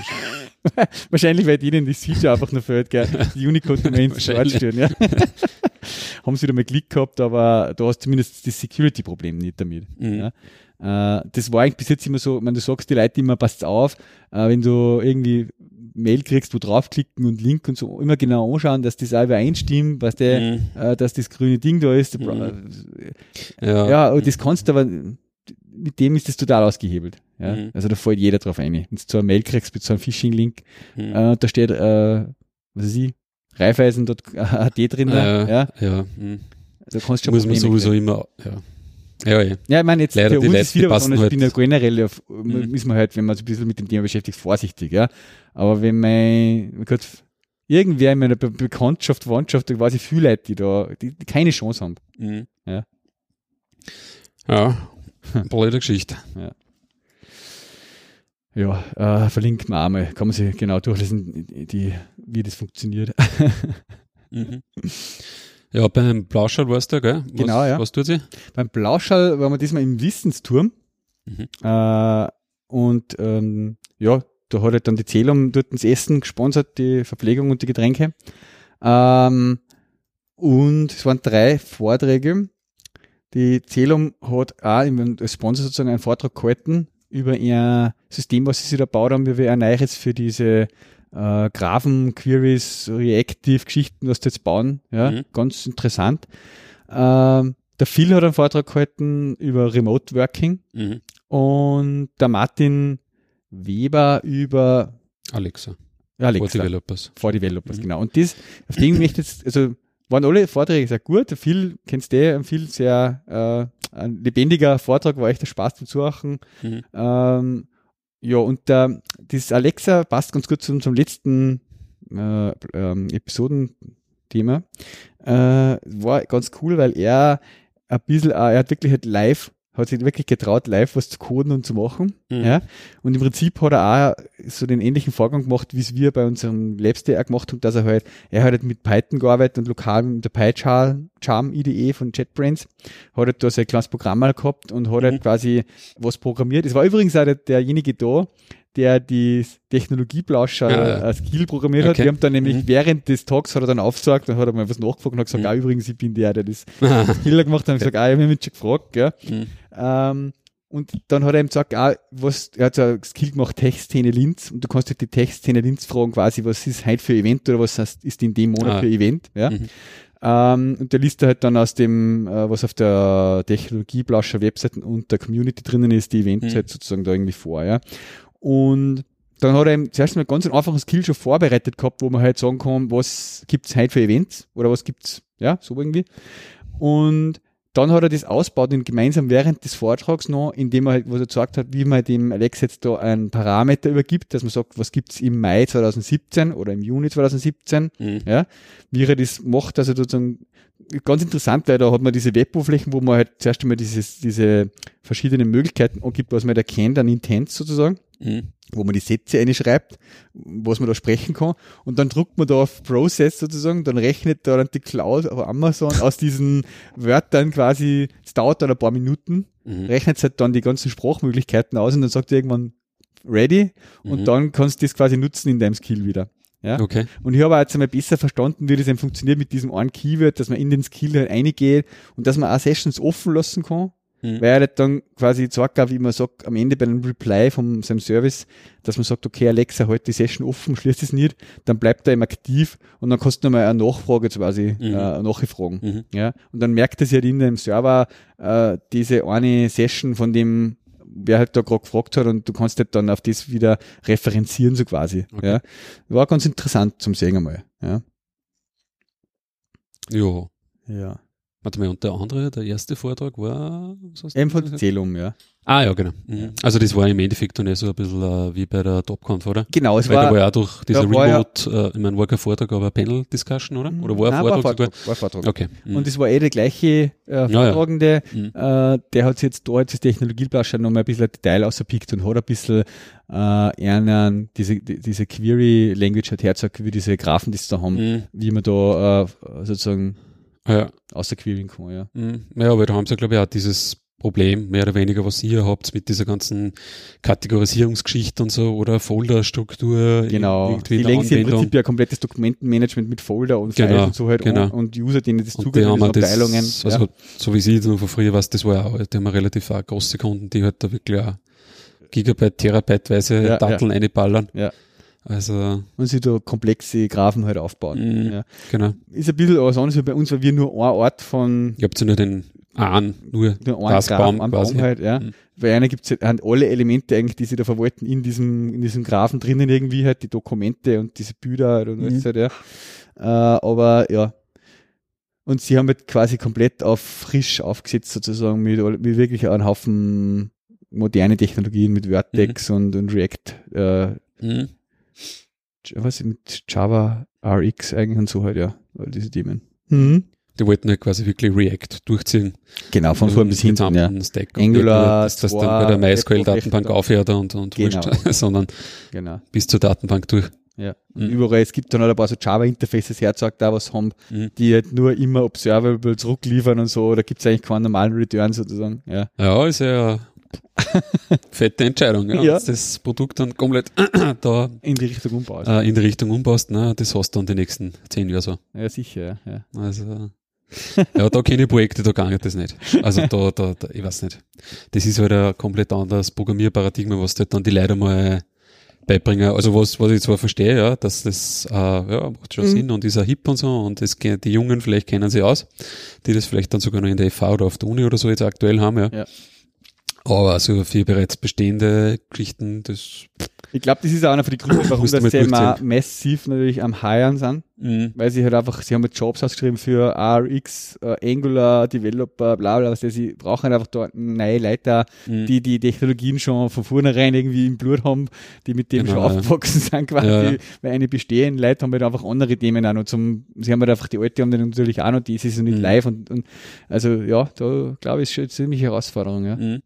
Wahrscheinlich, weil ihnen das Feature einfach nur fehlt, gell? Die Unicode-Domains stehen, ja. Haben sie wieder mal Klick gehabt, aber du hast zumindest das Security-Problem nicht damit. Mhm. Ja? Äh, das war eigentlich bis jetzt immer so, wenn du sagst die Leute immer, passt auf, äh, wenn du irgendwie Mail kriegst, wo draufklicken und Link und so immer genau anschauen, dass das auch übereinstimmt, was der, mhm. äh, dass das grüne Ding da ist. Mhm. Ja, ja das kannst du aber mit dem ist das total ausgehebelt. Ja? Mhm. Also da fällt jeder drauf ein. Wenn du so eine Mail kriegst mit so einem Phishing-Link, mhm. äh, da steht, äh, was weiß ich, Raiffeisen.at drin. Äh, ja. ja. Mhm. Da kannst du schon Muss man sowieso kriegen. immer, ja. Ja, ja. ja, ich meine, jetzt Leider, für uns ist wieder was anderes. Ich bin ja generell, auf, mhm. ist man halt, wenn man sich ein bisschen mit dem Thema beschäftigt, vorsichtig, ja. Aber wenn mein, Gott, irgendwer in meiner Be Bekanntschaft, Verwandtschaft, da quasi viele Leute, die da, die, die keine Chance haben. Mhm. Ja. Ja, blöde Geschichte. Ja. Ja, äh, verlinkt man einmal, kann man sich genau durchlesen, die, wie das funktioniert. mhm. Ja, beim Blauschall warst du, gell? Was, genau, ja. Was tut sie? Beim Blauschall waren wir diesmal im Wissensturm. Mhm. Äh, und ähm, ja, da hat halt dann die Zählung dort das Essen gesponsert, die Verpflegung und die Getränke. Ähm, und es waren drei Vorträge. Die Celum hat auch als Sponsor sozusagen einen Vortrag gehalten über ihr System, was sie sich da baut haben, wie wir ein neues für diese äh, Graphen, Queries, Reactive-Geschichten, was die jetzt bauen. Ja, mhm. ganz interessant. Ähm, der Phil hat einen Vortrag gehalten über Remote Working mhm. und der Martin Weber über Alexa. Alexa. For Developers. For Developers, mhm. genau. Und das, auf den möchte jetzt, also waren alle Vorträge sehr gut. Phil, kennst du, ein viel sehr äh, ein lebendiger Vortrag, war echt der Spaß zum Zuhören. Mhm. Ähm, ja, und der, das Alexa passt ganz gut zum, zum letzten äh, ähm, Episodenthema. Äh, war ganz cool, weil er ein bisschen, äh, er hat wirklich halt live hat sich wirklich getraut, live was zu coden und zu machen. Mhm. Ja. Und im Prinzip hat er auch so den ähnlichen Vorgang gemacht, wie es wir bei unserem Labs auch gemacht haben, dass er halt, er hat halt mit Python gearbeitet und lokal mit der PyCharm Charm IDE von JetBrains, hat halt da sein kleines Programm mal gehabt und hat halt mhm. halt quasi was programmiert. Es war übrigens auch der, derjenige da, der die Technologieblauscher ja, ja. Skill programmiert okay. hat. Wir haben dann nämlich mhm. während des Talks hat er dann aufgesagt und hat er mal was nachgefragt und hat gesagt, mhm. ah, übrigens, ich bin der, der das Skill gemacht hat. Und ich gesagt, ah, ich habe mich schon gefragt, gell. Mhm. Ähm, und dann hat er ihm gesagt, ah, was, er hat so ein Skill gemacht, Textszene Linz, und du kannst halt die Textszene Linz fragen, quasi, was ist heute für Event oder was ist in dem Monat ah. für Event, ja. Mhm. Ähm, und der liest halt dann aus dem, äh, was auf der Technologieblauscher Webseite und der Community drinnen ist, die Events mhm. halt sozusagen da irgendwie vor, ja. Und dann hat er ihm zuerst mal ganz einfaches Skill schon vorbereitet gehabt, wo man halt sagen kann, was gibt's heute für Events oder was gibt's, ja, so irgendwie. Und dann hat er das ausgebaut und gemeinsam während des Vortrags noch, indem er halt, was er gesagt hat, wie man dem Alex jetzt da einen Parameter übergibt, dass man sagt, was gibt's im Mai 2017 oder im Juni 2017, mhm. ja, wie er das macht, also sozusagen ganz interessant, weil da hat man diese Web-Oberflächen, wo man halt zuerst einmal dieses, diese verschiedenen Möglichkeiten angibt, was man da kennt, an Intents sozusagen. Mhm. wo man die Sätze einschreibt, was man da sprechen kann. Und dann druckt man da auf Process sozusagen, dann rechnet da dann die Cloud auf Amazon aus diesen Wörtern quasi, es dauert dann ein paar Minuten, mhm. rechnet halt dann die ganzen Sprachmöglichkeiten aus und dann sagt irgendwann ready und mhm. dann kannst du das quasi nutzen in deinem Skill wieder. Ja? Okay. Und ich habe jetzt einmal besser verstanden, wie das eben funktioniert mit diesem einen Keyword, dass man in den Skill halt reingeht und dass man auch Sessions offen lassen kann Mhm. Weil er halt dann quasi gesagt hat, wie man sagt, am Ende bei einem Reply von seinem Service, dass man sagt, okay, Alexa, halt die Session offen, schließt es nicht, dann bleibt er eben aktiv und dann kannst du nochmal eine Nachfrage quasi mhm. äh, nachfragen. Mhm. Ja? Und dann merkt er sich halt in dem Server äh, diese eine Session von dem, wer halt da gerade gefragt hat und du kannst halt dann auf das wieder referenzieren, so quasi. Okay. Ja? War ganz interessant zum Sehen einmal. Ja. Jo. Ja. Warte mal, und der andere, der erste Vortrag war? Eben von Zählung, ja. Ah, ja, genau. Mhm. Also das war im Endeffekt dann eh so ein bisschen uh, wie bei der TopConf, oder? Genau, es Weil war. Da war ja auch durch diese Remote, ja, uh, ich meine, war kein Vortrag, aber Panel-Discussion, oder? Oder war ein Vortrag? War Vortrag, war Vortrag. Okay. Mhm. Und es war eh der gleiche äh, Vortragende, ja, ja. Mhm. der hat sich jetzt dort das Technologieblascher nochmal ein bisschen ein Detail ausgepickt und hat ein bisschen äh, einen, diese, diese Query-Language hat hergezeigt, wie diese Graphen, die sie da haben, mhm. wie man da äh, sozusagen ja. Außer kann, ja. Mhm. Ja, aber da haben sie, glaube ich, auch dieses Problem, mehr oder weniger, was ihr habt mit dieser ganzen Kategorisierungsgeschichte und so oder Folderstruktur. Genau. Die legen sich im Prinzip ja komplettes Dokumentenmanagement mit Folder und genau, und so halt genau. und, und User, denen das zugehört, Abteilungen. Das, also, ja. so wie sie von früher was, das war ja auch, die haben relativ auch große Kunden, die halt da wirklich auch Gigabyte, Terabyteweise ja, Datteln ja. einballern. Ja. Also. Und sich da komplexe Graphen halt aufbauen. Mm, ja. Genau. Ist ein bisschen was anderes wie bei uns, weil wir nur ein Ort von. Ihr habt ja nur den Ahn, nur den das Baum, Baum quasi. halt, ja. Mhm. Bei einer gibt es halt alle Elemente eigentlich, die sie da verwalten, in diesem, in diesem Graphen drinnen irgendwie halt, die Dokumente und diese Bilder halt und alles mhm. halt, ja. Äh, aber ja. Und sie haben halt quasi komplett auf frisch aufgesetzt sozusagen mit, mit wirklich einem Haufen moderne Technologien mit Vertex mhm. und, und React äh, mhm was mit Java RX eigentlich und so halt, ja, all diese Themen. Mhm. Die wollten ja quasi wirklich React durchziehen. Genau, von vorn bis hinten, ja. Stack Angular, dass das dann bei der MySQL-Datenbank aufhört und, und genau. wurscht, sondern genau. bis zur Datenbank durch. Ja. Mhm. Überall, es gibt dann halt ein paar so Java-Interfaces herzagt, da was haben, mhm. die halt nur immer observable zurückliefern und so, da gibt es eigentlich keinen normalen Return sozusagen. Ja, ja ist ja Fette Entscheidung, ja. ja. das Produkt dann komplett da in die Richtung umbaust. Äh, in die Richtung umbaust, ne, das hast du dann die nächsten zehn Jahre so. Ja, sicher, ja. Also, ja, da kenne ich Projekte, da gar nicht das nicht. Also da, da, da, ich weiß nicht. Das ist halt ein komplett anderes Programmierparadigma, was halt dann die Leute mal beibringen. Also was, was ich zwar verstehe, ja, dass das äh, ja, macht schon mhm. Sinn und ist auch hip und so und das, die Jungen vielleicht kennen sie aus, die das vielleicht dann sogar noch in der EV oder auf der Uni oder so jetzt aktuell haben, ja. ja. Aber also für bereits bestehende Geschichten, das. Ich glaube, das ist auch einer von den Gründen, warum das Thema massiv natürlich am Hiren sind. Mhm. Weil sie halt einfach, sie haben jetzt Jobs ausgeschrieben für RX, äh, Angular, Developer, bla bla, was sie brauchen halt einfach dort neue Leute, mhm. die die Technologien schon von vornherein irgendwie im Blut haben, die mit dem genau, schon aufgewachsen sind quasi, ja. weil eine bestehenden Leute haben halt einfach andere Themen auch noch zum, sie haben halt einfach die alte haben dann natürlich auch noch, die ist so nicht mhm. live und, und also ja, da glaube ich, ist schon eine ziemliche Herausforderung, ja. Mhm.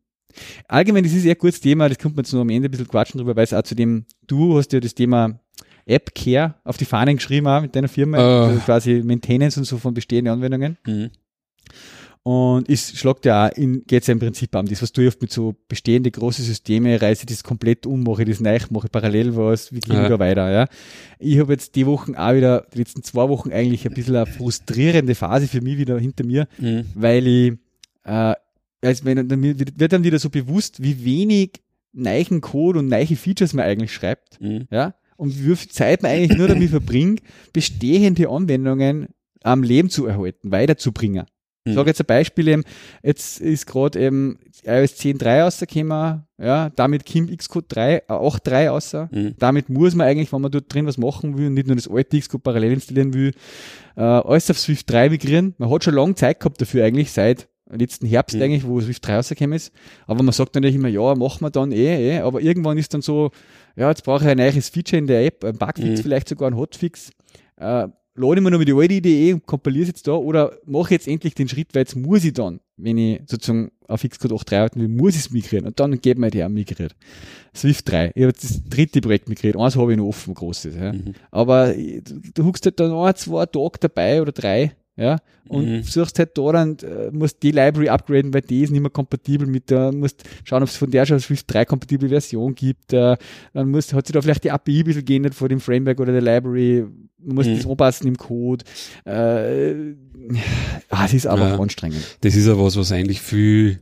Allgemein, das ist ein sehr kurzes Thema, das kommt man jetzt nur am Ende ein bisschen quatschen drüber, weil es auch zu dem, du hast ja das Thema App Care auf die Fahnen geschrieben auch mit deiner Firma, uh. also quasi Maintenance und so von bestehenden Anwendungen. Mhm. Und es schlagt ja auch in, geht's ja im Prinzip an das, was du oft mit so bestehende große Systeme reiße das komplett um, mache das neu, mache parallel was, wie gehen ja. da weiter, ja. Ich habe jetzt die Wochen auch wieder, die letzten zwei Wochen eigentlich ein bisschen eine frustrierende Phase für mich wieder hinter mir, mhm. weil ich äh, also wenn, dann wird dann wieder so bewusst, wie wenig neichen Code und neiche Features man eigentlich schreibt, mhm. ja, und wie viel Zeit man eigentlich nur damit verbringt, bestehende Anwendungen am Leben zu erhalten, weiterzubringen. Ich mhm. sage jetzt ein Beispiel eben, jetzt ist gerade eben iOS 10.3 rausgekommen, ja, damit kommt Xcode 3, 8.3 raus. Mhm. Damit muss man eigentlich, wenn man dort drin was machen will und nicht nur das alte Xcode parallel installieren will, äh, alles auf Swift 3 migrieren. Man hat schon lange Zeit gehabt dafür eigentlich, seit letzten Herbst mhm. eigentlich, wo Swift 3 rausgekommen ist. Aber man sagt natürlich immer, ja, machen wir dann eh, eh. Aber irgendwann ist dann so, ja, jetzt brauche ich ein neues Feature in der App, ein Bugfix, mhm. vielleicht sogar ein Hotfix. Äh, lade ich mir noch mit die alte Idee und kompiliere es jetzt da oder mache jetzt endlich den Schritt, weil jetzt muss ich dann, wenn ich sozusagen auf Xcode 8.3 halten will, muss ich es migrieren und dann geht mir die auch migriert. Swift 3. Ich habe das dritte Projekt migriert. Eins habe ich noch offen, großes. Ja. Mhm. Aber du, du huckst halt dann ein, zwei Tage dabei oder drei ja, und mhm. suchst halt da dann, äh, musst die Library upgraden, weil die ist nicht mehr kompatibel mit der, musst schauen, ob es von der schon eine Swift 3 kompatible Version gibt, äh, dann musst, hat sich da vielleicht die API ein bisschen geändert vor dem Framework oder der Library, man muss mhm. das anpassen im Code, äh, ah, es ist aber ja, anstrengend. Das ist ja was, was eigentlich viel,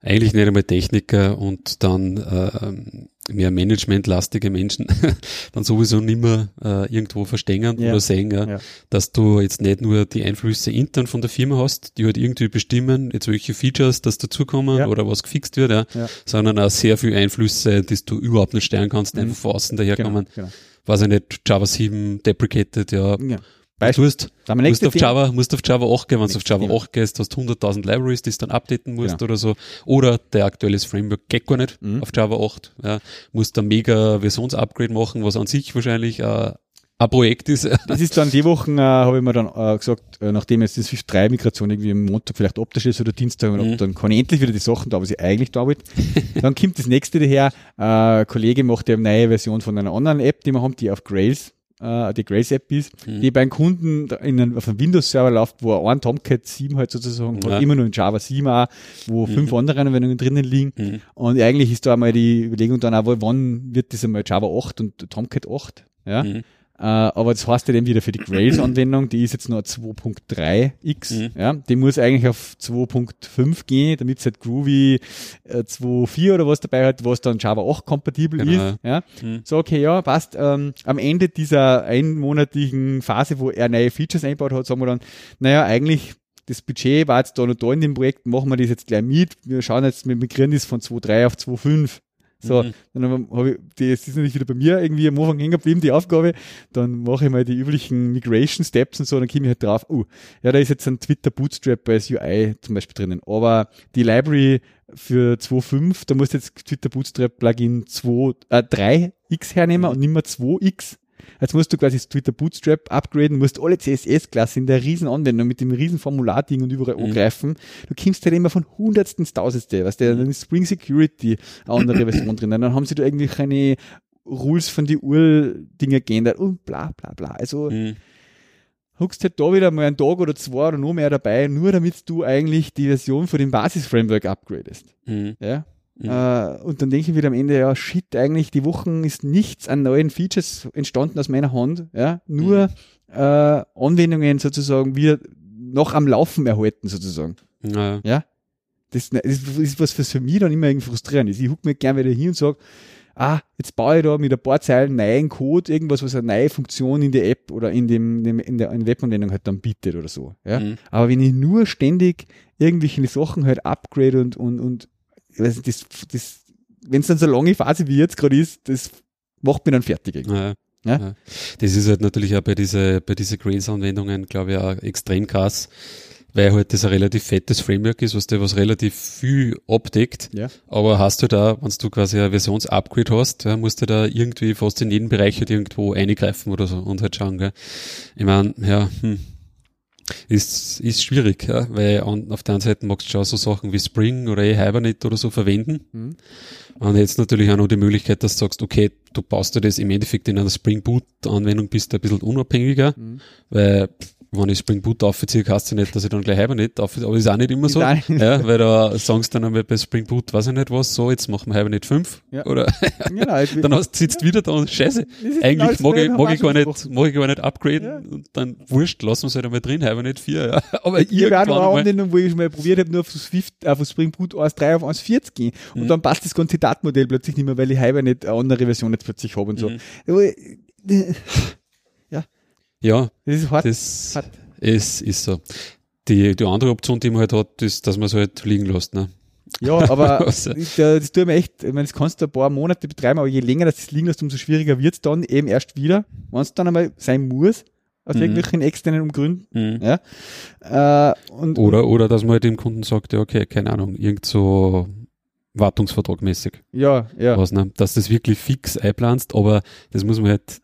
eigentlich nicht einmal Techniker und dann, äh, mehr managementlastige Menschen dann sowieso nimmer äh, irgendwo verstehen ja. oder sehen, ja, ja, dass du jetzt nicht nur die Einflüsse intern von der Firma hast, die halt irgendwie bestimmen, jetzt welche Features das dazukommen ja. oder was gefixt wird, ja, sondern auch sehr viele Einflüsse, die du überhaupt nicht steuern kannst, mhm. einfach von außen daherkommen. Genau, genau. Weiß ich nicht, Java 7 deprecated, ja. Beispiel. Du hast, musst auf Java, musst auf Java 8 gehen, wenn du auf Java 8 gehst, hast 100.000 Libraries, die du dann updaten musst genau. oder so. Oder der aktuelle Framework geht gar nicht mhm. auf Java 8. Ja, musst ein mega Versionsupgrade machen, was an sich wahrscheinlich äh, ein Projekt ist. Das ist dann die Wochen, äh, habe ich mir dann äh, gesagt, äh, nachdem jetzt das Swift 3 Migration irgendwie am Montag vielleicht optisch ist oder Dienstag, mhm. dann kann ich endlich wieder die Sachen da, was ich eigentlich da wollte. dann kommt das nächste daher, äh, ein Kollege macht ja eine neue Version von einer anderen App, die wir haben, die auf Grails äh, die Grace App ist, mhm. die beim Kunden in einem, auf einem Windows-Server läuft, wo ein Tomcat 7 halt sozusagen ja. hat, immer nur in Java 7 auch, wo mhm. fünf andere Anwendungen drinnen liegen. Mhm. Und eigentlich ist da einmal die Überlegung dann auch, wann wird das einmal Java 8 und Tomcat 8? Ja. Äh, aber das heißt ja dann wieder für die Grails-Anwendung, die ist jetzt nur 2.3x. Mhm. Ja, die muss eigentlich auf 2.5 gehen, damit es halt Groovy äh, 2.4 oder was dabei hat, was dann Java 8 kompatibel genau. ist. Ja. Mhm. So, okay, ja, passt. Ähm, am Ende dieser einmonatigen Phase, wo er neue Features einbaut hat, sagen wir dann, naja, eigentlich das Budget war jetzt da und da in dem Projekt, machen wir das jetzt gleich mit. Wir schauen jetzt, wir migrieren das von 2.3 auf 2.5. So, mhm. dann habe ich, das ist natürlich wieder bei mir irgendwie am Anfang hängen geblieben, die Aufgabe. Dann mache ich mal die üblichen Migration Steps und so, dann komme ich halt drauf, uh, ja, da ist jetzt ein Twitter Bootstrap als UI zum Beispiel drinnen. Aber die Library für 2.5, da musst du jetzt Twitter Bootstrap Plugin 2, äh, 3x hernehmen mhm. und nicht mehr 2x. Jetzt musst du quasi das Twitter Bootstrap upgraden, musst alle CSS-Klassen in der riesen Anwendung mit dem riesen Formularding und überall mhm. angreifen. Du kommst halt immer von Hundertsten Tausendste, weißt du, dann ist Spring Security eine andere Version drin, dann haben sie da irgendwie keine Rules von die Ur-Dinger geändert und bla, bla, bla. Also, mhm huckst halt da wieder mal einen Tag oder zwei oder noch mehr dabei, nur damit du eigentlich die Version von dem Basis-Framework upgradest. Mhm. Ja? Mhm. Äh, und dann denke ich wieder am Ende, ja, shit, eigentlich die Wochen ist nichts an neuen Features entstanden aus meiner Hand. Ja, nur mhm. äh, Anwendungen sozusagen wir noch am Laufen erhalten, sozusagen. Ja. ja? Das, das ist was, was für mich dann immer irgendwie frustrierend ist. Ich huck mir gerne wieder hin und sage, ah, jetzt baue ich da mit ein paar Zeilen neuen Code, irgendwas, was eine neue Funktion in der App oder in dem, in der in Webanwendung halt dann bietet oder so. Ja? Mhm. Aber wenn ich nur ständig irgendwelche Sachen halt upgrade und, und, und weiß nicht, das, das, wenn es dann so lange Phase wie jetzt gerade ist, das macht mich dann fertig. Ja. Ja? ja? Das ist halt natürlich auch bei diese bei diese Grace-Anwendungen, glaube ich, auch extrem krass weil halt das ein relativ fettes Framework ist, was dir was relativ viel abdeckt. Ja. Aber hast du da, wenn du quasi ein Versionsupgrade hast, ja, musst du da irgendwie fast in jeden Bereich halt irgendwo eingreifen oder so und halt schauen, gell. Ich meine, ja, hm, ist, ist schwierig, ja, weil an, auf der einen Seite magst du schon so Sachen wie Spring oder Hibernate oder so verwenden. Mhm. Und jetzt natürlich auch noch die Möglichkeit, dass du sagst, okay, du baust dir das im Endeffekt in einer Spring Boot Anwendung, bist du ein bisschen unabhängiger, mhm. weil wenn ich Spring Boot aufziehe, heißt ja nicht, dass ich dann gleich Hibernate auf, aber ist auch nicht immer so. ja, weil da sagst du dann einmal bei Spring Boot, weiß ich nicht was, so, jetzt machen wir Hibernate 5. Ja. Oder, genau, dann hast, sitzt wieder da und scheiße. Eigentlich mag ich, mag ich gar nicht, mag ich gar nicht upgraden ja. und dann wurscht, lassen wir es halt einmal drin, Hibernate 4, ja. Aber ich irgendwann auch eine Anwendung, wo ich schon mal probiert habe, nur auf, Swift, auf Spring Boot 1.3 auf 1.40 gehen. Und mhm. dann passt das ganze Datenmodell plötzlich nicht mehr, weil ich Hibernate eine andere Version jetzt plötzlich habe und so. Mhm. Ja. Das ist hart. Das, hart. Es ist so. Die, die andere Option, die man halt hat, ist, dass man es halt liegen lässt. Ne? Ja, aber das, das tut mir echt, ich meine, das kannst du ein paar Monate betreiben, aber je länger das, das liegen lässt, umso schwieriger wird es dann eben erst wieder, wenn es dann einmal sein muss, aus mhm. irgendwelchen externen Gründen. Mhm. Ja. Äh, und, oder, oder dass man halt dem Kunden sagt, ja, okay, keine Ahnung, irgend so Wartungsvertragmäßig. Ja, ja. Was, ne? Dass das wirklich fix einplanst, aber das muss man halt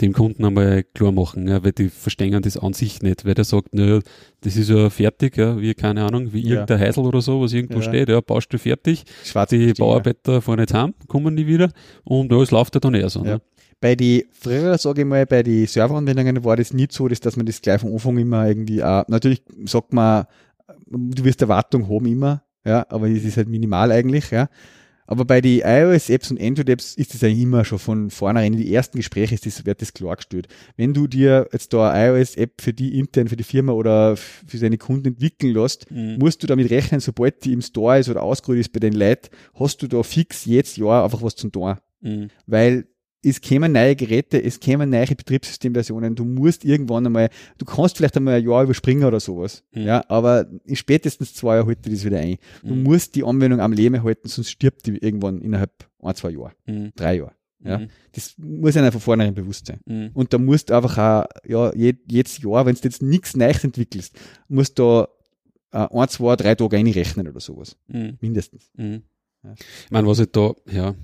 dem Kunden einmal klar machen, ja, weil die verstehen das an sich nicht, weil der sagt, naja, das ist ja fertig, ja, wie, keine Ahnung, wie ja. irgendein Heisel oder so, was irgendwo ja. steht, ja, baust du fertig, Schwarz die Bauarbeiter fahren nicht heim, kommen nie wieder und ja, es läuft ja dann eher so. Ne? Ja. Bei die, früher sage ich mal, bei die Serveranwendungen war das nicht so, dass, dass man das gleich vom Anfang immer irgendwie, auch, natürlich sagt man, du wirst Erwartung haben immer, ja, aber es ist halt minimal eigentlich, ja. Aber bei den iOS-Apps und Android-Apps ist das ja immer schon von vornherein in die ersten Gespräche ist das, wird das klargestellt. Wenn du dir jetzt da eine iOS-App für die intern, für die Firma oder für deine Kunden entwickeln lässt, mhm. musst du damit rechnen, sobald die im Store ist oder ausgerollt ist bei den Leuten, hast du da fix jetzt Jahr einfach was zum Tor. Mhm. Weil es kämen neue Geräte, es kämen neue Betriebssystemversionen, du musst irgendwann einmal, du kannst vielleicht einmal ein Jahr überspringen oder sowas, mhm. ja, aber in spätestens zwei Jahren hält dir das wieder ein. Du mhm. musst die Anwendung am Leben halten, sonst stirbt die irgendwann innerhalb ein, zwei Jahre, mhm. drei Jahre. Ja, mhm. das muss einem von vornherein bewusst sein. Mhm. Und da musst du einfach auch, ja, jedes Jahr, wenn du jetzt nichts Neues entwickelst, musst du da äh, ein, zwei, drei Tage einrechnen oder sowas. Mhm. Mindestens. Ja. Ich meine, was ich da, ja,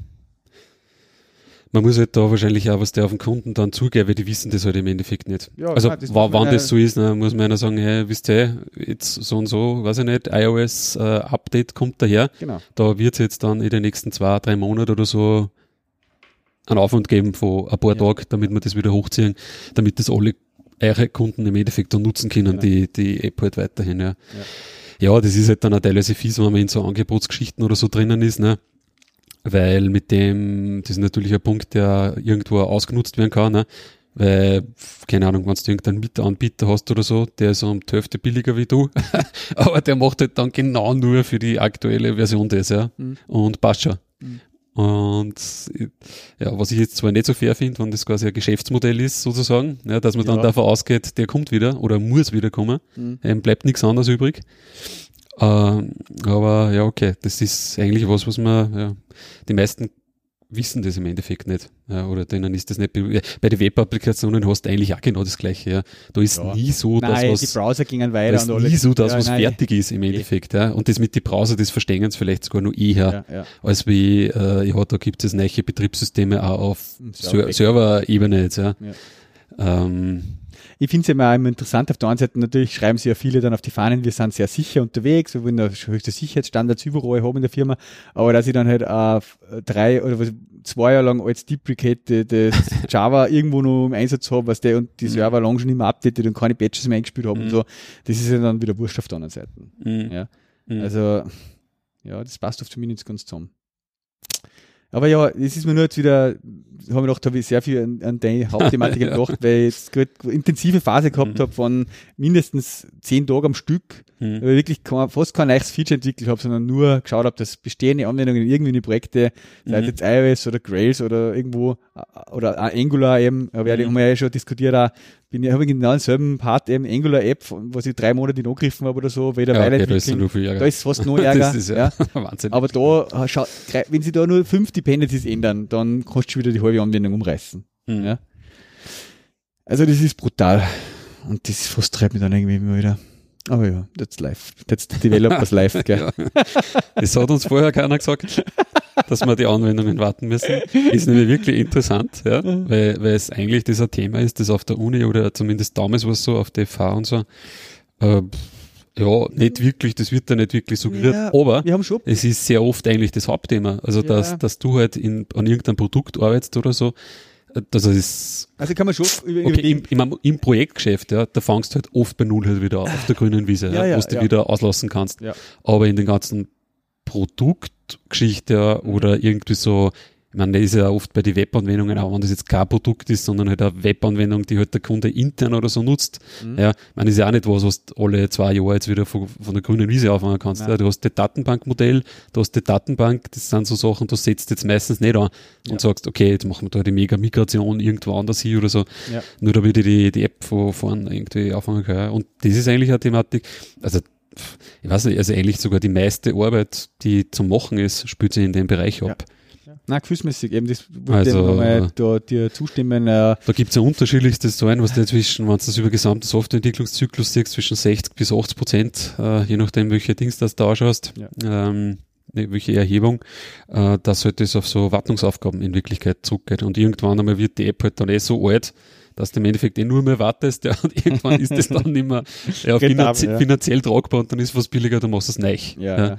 man muss halt da wahrscheinlich auch was der auf den Kunden dann zugeben, weil die wissen das halt im Endeffekt nicht. Ja, also nein, wann das so ist, dann muss man einer sagen, hey, wisst ihr, jetzt so und so, weiß ich nicht, iOS äh, Update kommt daher. Genau. Da wird es jetzt dann in den nächsten zwei, drei Monaten oder so einen Aufwand geben von ein paar ja. Tagen, damit wir das wieder hochziehen, damit das alle eure Kunden im Endeffekt dann nutzen können, genau. die, die App halt weiterhin, ja. ja. Ja, das ist halt dann auch teilweise fies, wenn man in so Angebotsgeschichten oder so drinnen ist, ne? Weil mit dem, das ist natürlich ein Punkt, der irgendwo ausgenutzt werden kann, ne? weil, keine Ahnung, wenn du irgendeinen Mieteranbieter hast oder so, der ist um die Hälfte billiger wie du, aber der macht halt dann genau nur für die aktuelle Version das, ja, mhm. und passt schon. Mhm. Und ja, was ich jetzt zwar nicht so fair finde, wenn das quasi ein Geschäftsmodell ist, sozusagen, ja, dass man ja. dann davon ausgeht, der kommt wieder oder muss wieder kommen, mhm. ähm, bleibt nichts anderes übrig. Äh, aber ja, okay, das ist eigentlich was, was man, ja, die meisten wissen das im Endeffekt nicht. Ja, oder denen ist das nicht. Bei den Web-Applikationen hast du eigentlich auch genau das Gleiche. Ja. Da ist ja. nie so, dass nein, was. Die Browser gingen weiter. Da ist und nie so, dass ja, was nein, fertig ist im Endeffekt. Ja. Und das mit den Browser, das verstehen sie vielleicht sogar noch eher, ja, als wie, äh, ja, da gibt es neue Betriebssysteme auch auf Server-Ebene jetzt. Ja. Ähm, ich finde es immer, immer interessant. Auf der einen Seite natürlich schreiben sie ja viele dann auf die Fahnen, wir sind sehr sicher unterwegs, wir wollen da höchste Sicherheitsstandards überall haben in der Firma. Aber dass ich dann halt äh, drei oder was, zwei Jahre lang als deprecated Java irgendwo noch im Einsatz habe, was der und die mhm. Server lang schon immer updated und keine Patches mehr eingespielt haben mhm. und so, das ist ja dann wieder wurscht auf der anderen Seite. Mhm. Ja. Mhm. Also ja, das passt mich nicht ganz zusammen. Aber ja, es ist mir nur jetzt wieder, habe ich gedacht, habe ich sehr viel an, an deine Hauptthematik gedacht, weil ich jetzt gerade intensive Phase gehabt mhm. habe von mindestens zehn Tagen am Stück, mhm. weil ich wirklich kein, fast kein neues Feature entwickelt habe, sondern nur geschaut habe, dass bestehende Anwendungen irgendwie in die Projekte, sei es mhm. jetzt iOS oder Grails oder irgendwo, oder Angular eben, aber mhm. haben wir ja schon diskutiert, auch bin ich, habe genau denselben Part eben Angular App, was ich drei Monate noch angegriffen habe oder so, wieder ja, okay, da, ist da ist fast noch Ärger. ist ja, ja. Wahnsinn. Aber da, schau, wenn sie da nur fünf Dependencies ändern, dann kannst du wieder die halbe Anwendung umreißen. Mhm. Ja. Also das ist brutal. Und das frustriert mich dann irgendwie immer wieder. Aber ja, that's life. That's the developers life, gell? Das hat uns vorher keiner gesagt dass wir die Anwendungen warten müssen. Ist nämlich wirklich interessant, ja, weil, weil es eigentlich dieser Thema ist, das auf der Uni oder zumindest damals war es so, auf der FH und so, äh, ja, nicht wirklich, das wird da nicht wirklich suggeriert, ja, aber es ist sehr oft eigentlich das Hauptthema. Also, ja. dass, dass du halt in, an irgendeinem Produkt arbeitest oder so, das ist. Also kann man schon okay, im, im, im, Projektgeschäft, ja, da fangst du halt oft bei Null halt wieder auf der grünen Wiese, ja, ja, wo du wieder auslassen kannst. Ja. Aber in den ganzen Produktgeschichte oder irgendwie so, ich meine, das ist ja oft bei den Webanwendungen, auch wenn das jetzt kein Produkt ist, sondern halt eine Webanwendung, die halt der Kunde intern oder so nutzt. Mhm. Ja, ich meine, das ist ja auch nicht was, was du alle zwei Jahre jetzt wieder von, von der grünen Wiese auffangen kannst. Ja. du hast das Datenbankmodell, du hast die Datenbank, das sind so Sachen, du setzt jetzt meistens nicht an ja. und sagst, okay, jetzt machen wir da die Mega-Migration irgendwo anders hin oder so, ja. nur damit ich die, die App von, von irgendwie auffangen kann. Und das ist eigentlich eine Thematik, also ich weiß nicht, also eigentlich sogar die meiste Arbeit, die zu machen ist, spielt sich in dem Bereich ab. Ja. Na, gefühlsmäßig, eben das also, äh, da dir zustimmen. Äh, da gibt es ja unterschiedlichstes Zahlen, was du zwischen, wenn du das über gesamten Softwareentwicklungszyklus siehst, zwischen 60 bis 80 Prozent, äh, je nachdem, welche Dings das da anschaust, ja. ähm, welche Erhebung, äh, dass halt das auf so Wartungsaufgaben in Wirklichkeit zurückgeht. Und irgendwann einmal wird die App halt dann eh so alt, dass du im Endeffekt eh nur mehr wartest, ja, und irgendwann ist das dann nicht mehr ja, finanzie ja. finanziell tragbar und dann ist was billiger, dann machst du es. Ja, ja.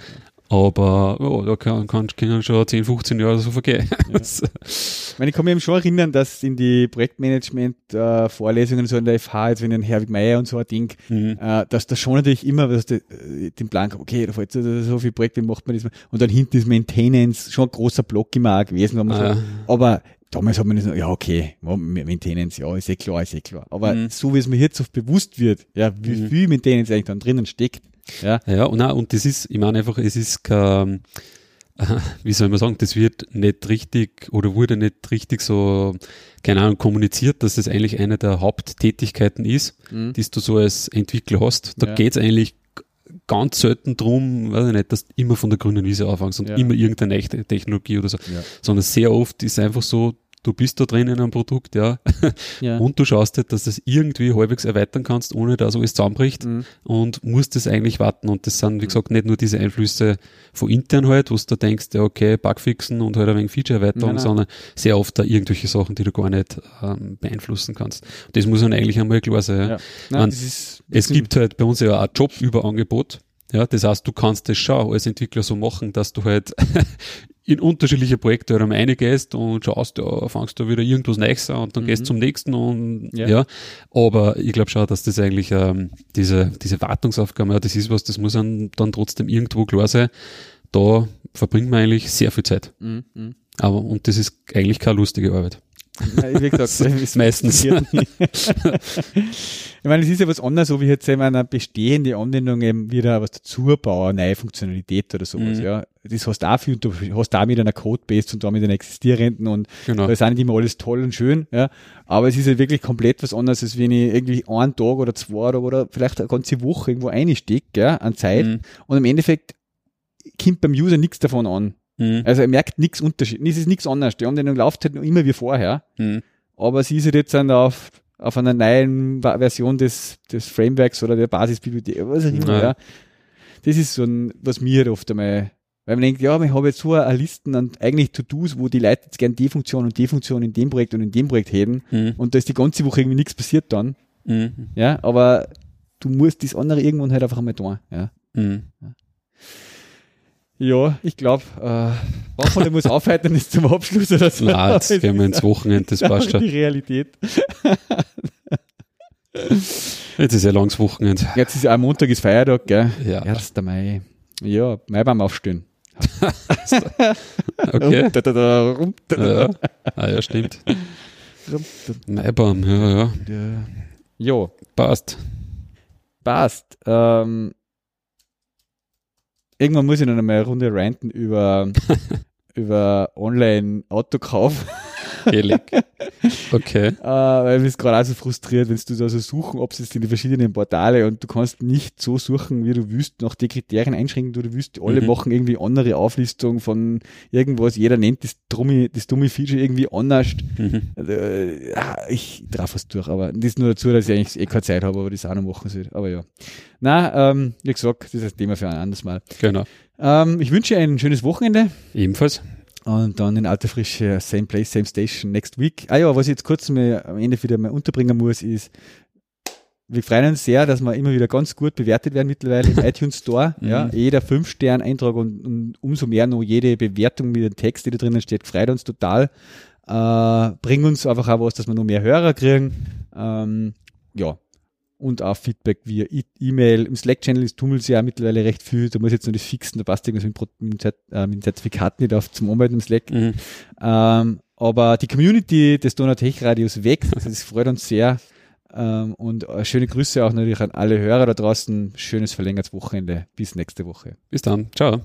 Aber oh, da kann, kann, können schon 10, 15 Jahre so vergehen. Ja. ich, meine, ich kann mich eben schon erinnern, dass in die Projektmanagement-Vorlesungen äh, so in der FH, jetzt wenn ein Herwig Meier und so ein Ding, mhm. äh, dass da schon natürlich immer was äh, den Plan, okay, da fällt so, so viel Projekte, wie macht man das? Und dann hinten ist Maintenance, schon ein großer Block immer auch gewesen. Ah. So, aber damals hat man das, ja, okay, Maintenance, ja, ist eh klar, ist eh klar. Aber mhm. so wie es mir jetzt oft bewusst wird, ja, wie mhm. viel Maintenance eigentlich dann drinnen steckt, ja. Ja, und, auch, und das ist, ich meine einfach, es ist kein, wie soll man sagen, das wird nicht richtig oder wurde nicht richtig so, keine Ahnung, kommuniziert, dass das eigentlich eine der Haupttätigkeiten ist, mhm. die du so als Entwickler hast. Da ja. geht's eigentlich ganz selten drum, weiß ich nicht, dass du immer von der grünen Wiese anfängst und ja. immer irgendeine echte Technologie oder so, ja. sondern sehr oft ist einfach so, du bist da drin in einem Produkt, ja, ja. und du schaust halt, dass du das irgendwie halbwegs erweitern kannst, ohne dass alles zusammenbricht mhm. und musst es eigentlich warten und das sind, wie mhm. gesagt, nicht nur diese Einflüsse von intern halt, wo du da denkst, ja, okay, Bugfixen und halt ein wenig Feature-Erweiterung, sondern sehr oft da irgendwelche Sachen, die du gar nicht ähm, beeinflussen kannst. Und das muss dann eigentlich einmal klar sein. Ja. Nein, Man, es gibt halt bei uns ja auch ein Jobüberangebot, ja, das heißt, du kannst das schon als Entwickler so machen, dass du halt in unterschiedliche Projekte halt eingehst und schaust, ja, fangst du wieder irgendwas Neues an und dann mhm. gehst zum nächsten und ja. ja. Aber ich glaube schon, dass das eigentlich ähm, diese, diese Wartungsaufgabe, ja, das ist was, das muss dann, dann trotzdem irgendwo klar sein. Da verbringt man eigentlich sehr viel Zeit. Mhm. Aber, und das ist eigentlich keine lustige Arbeit. Ja, wie gesagt, meistens. ich meine, es ist ja was anderes, so wie jetzt eben eine bestehende Anwendung eben wieder was dazu bauen, neue Funktionalität oder sowas, mhm. ja. Das hast du auch viel, du hast da mit einer Codebase und da mit einer existierenden und genau. da ist auch nicht immer alles toll und schön, ja. Aber es ist ja wirklich komplett was anderes, als wenn ich irgendwie einen Tag oder zwei oder, oder vielleicht eine ganze Woche irgendwo einstecke, ja, an Zeit mhm. und im Endeffekt kommt beim User nichts davon an. Mhm. Also er merkt nichts Unterschied. Es ist nichts anderes. Die Anwendung läuft halt noch immer wie vorher. Mhm. Aber sie ist halt jetzt dann auf, auf einer neuen Version des, des Frameworks oder der Basisbibliothek, was auch immer, ja. Das ist so ein, was mir oft einmal, weil man denkt, ja, ich habe jetzt so eine Listen an eigentlich To-Dos, wo die Leute jetzt gerne die Funktion und die Funktion in dem Projekt und in dem Projekt hätten. Mhm. Und da ist die ganze Woche irgendwie nichts passiert dann. Mhm. Ja, aber du musst das andere irgendwann halt einfach einmal tun. Ja. Mhm. ja. Ja, ich glaube, äh, Wochenende muss aufhalten ist zum Abschluss oder so. Nein, jetzt gehen wir ins Wochenende, das passt schon. Die Realität. Jetzt ist ja langes Wochenende. Jetzt ist ja am Montag ist Feiertag, gell? Ja. 1. Mai. Ja, Mai beim Aufstehen. okay. ja. Ah ja, stimmt. Maibaum, ja, ja. Jo. Passt. Passt. Ähm, irgendwann muss ich noch einmal eine Runde ranten über, über Online-Autokauf. Ehrlich. Okay. äh, weil mich gerade auch so frustriert, wenn du da so suchen, ob es jetzt in die verschiedenen Portale und du kannst nicht so suchen, wie du willst, nach die Kriterien einschränken, du, du willst, alle mhm. machen irgendwie andere Auflistung von irgendwas, jeder nennt das dumme, das dumme Feature irgendwie anders. Mhm. Äh, ich traf es durch, aber das ist nur dazu, dass ich eigentlich eh keine Zeit habe, aber das auch noch machen soll. Aber ja. Na, ähm, wie gesagt, das ist ein Thema für ein anderes Mal. Genau. Ähm, ich wünsche ein schönes Wochenende. Ebenfalls. Und dann in alter Frische, same place, same station, next week. Ah ja, was ich jetzt kurz mal am Ende wieder mal unterbringen muss, ist, wir freuen uns sehr, dass wir immer wieder ganz gut bewertet werden mittlerweile im iTunes Store. Mhm. Ja, jeder Fünf-Stern-Eintrag und, und, umso mehr noch jede Bewertung mit dem Text, die da drinnen steht, freut uns total. Äh, bringt uns einfach auch was, dass wir noch mehr Hörer kriegen. Ähm, ja, und auch Feedback via e- E-Mail. Im Slack-Channel ist tummelt ja mittlerweile recht viel. Da muss ich jetzt noch das fixen, da passt irgendwas mit, äh, mit Zertifikat nicht auf zum Arbeiten im Slack. Mhm. Ähm, aber die Community des Donau-Tech-Radios wächst. Das freut uns sehr. Ähm, und äh, schöne Grüße auch natürlich an alle Hörer da draußen. Schönes verlängertes Wochenende. Bis nächste Woche. Bis dann. Ciao.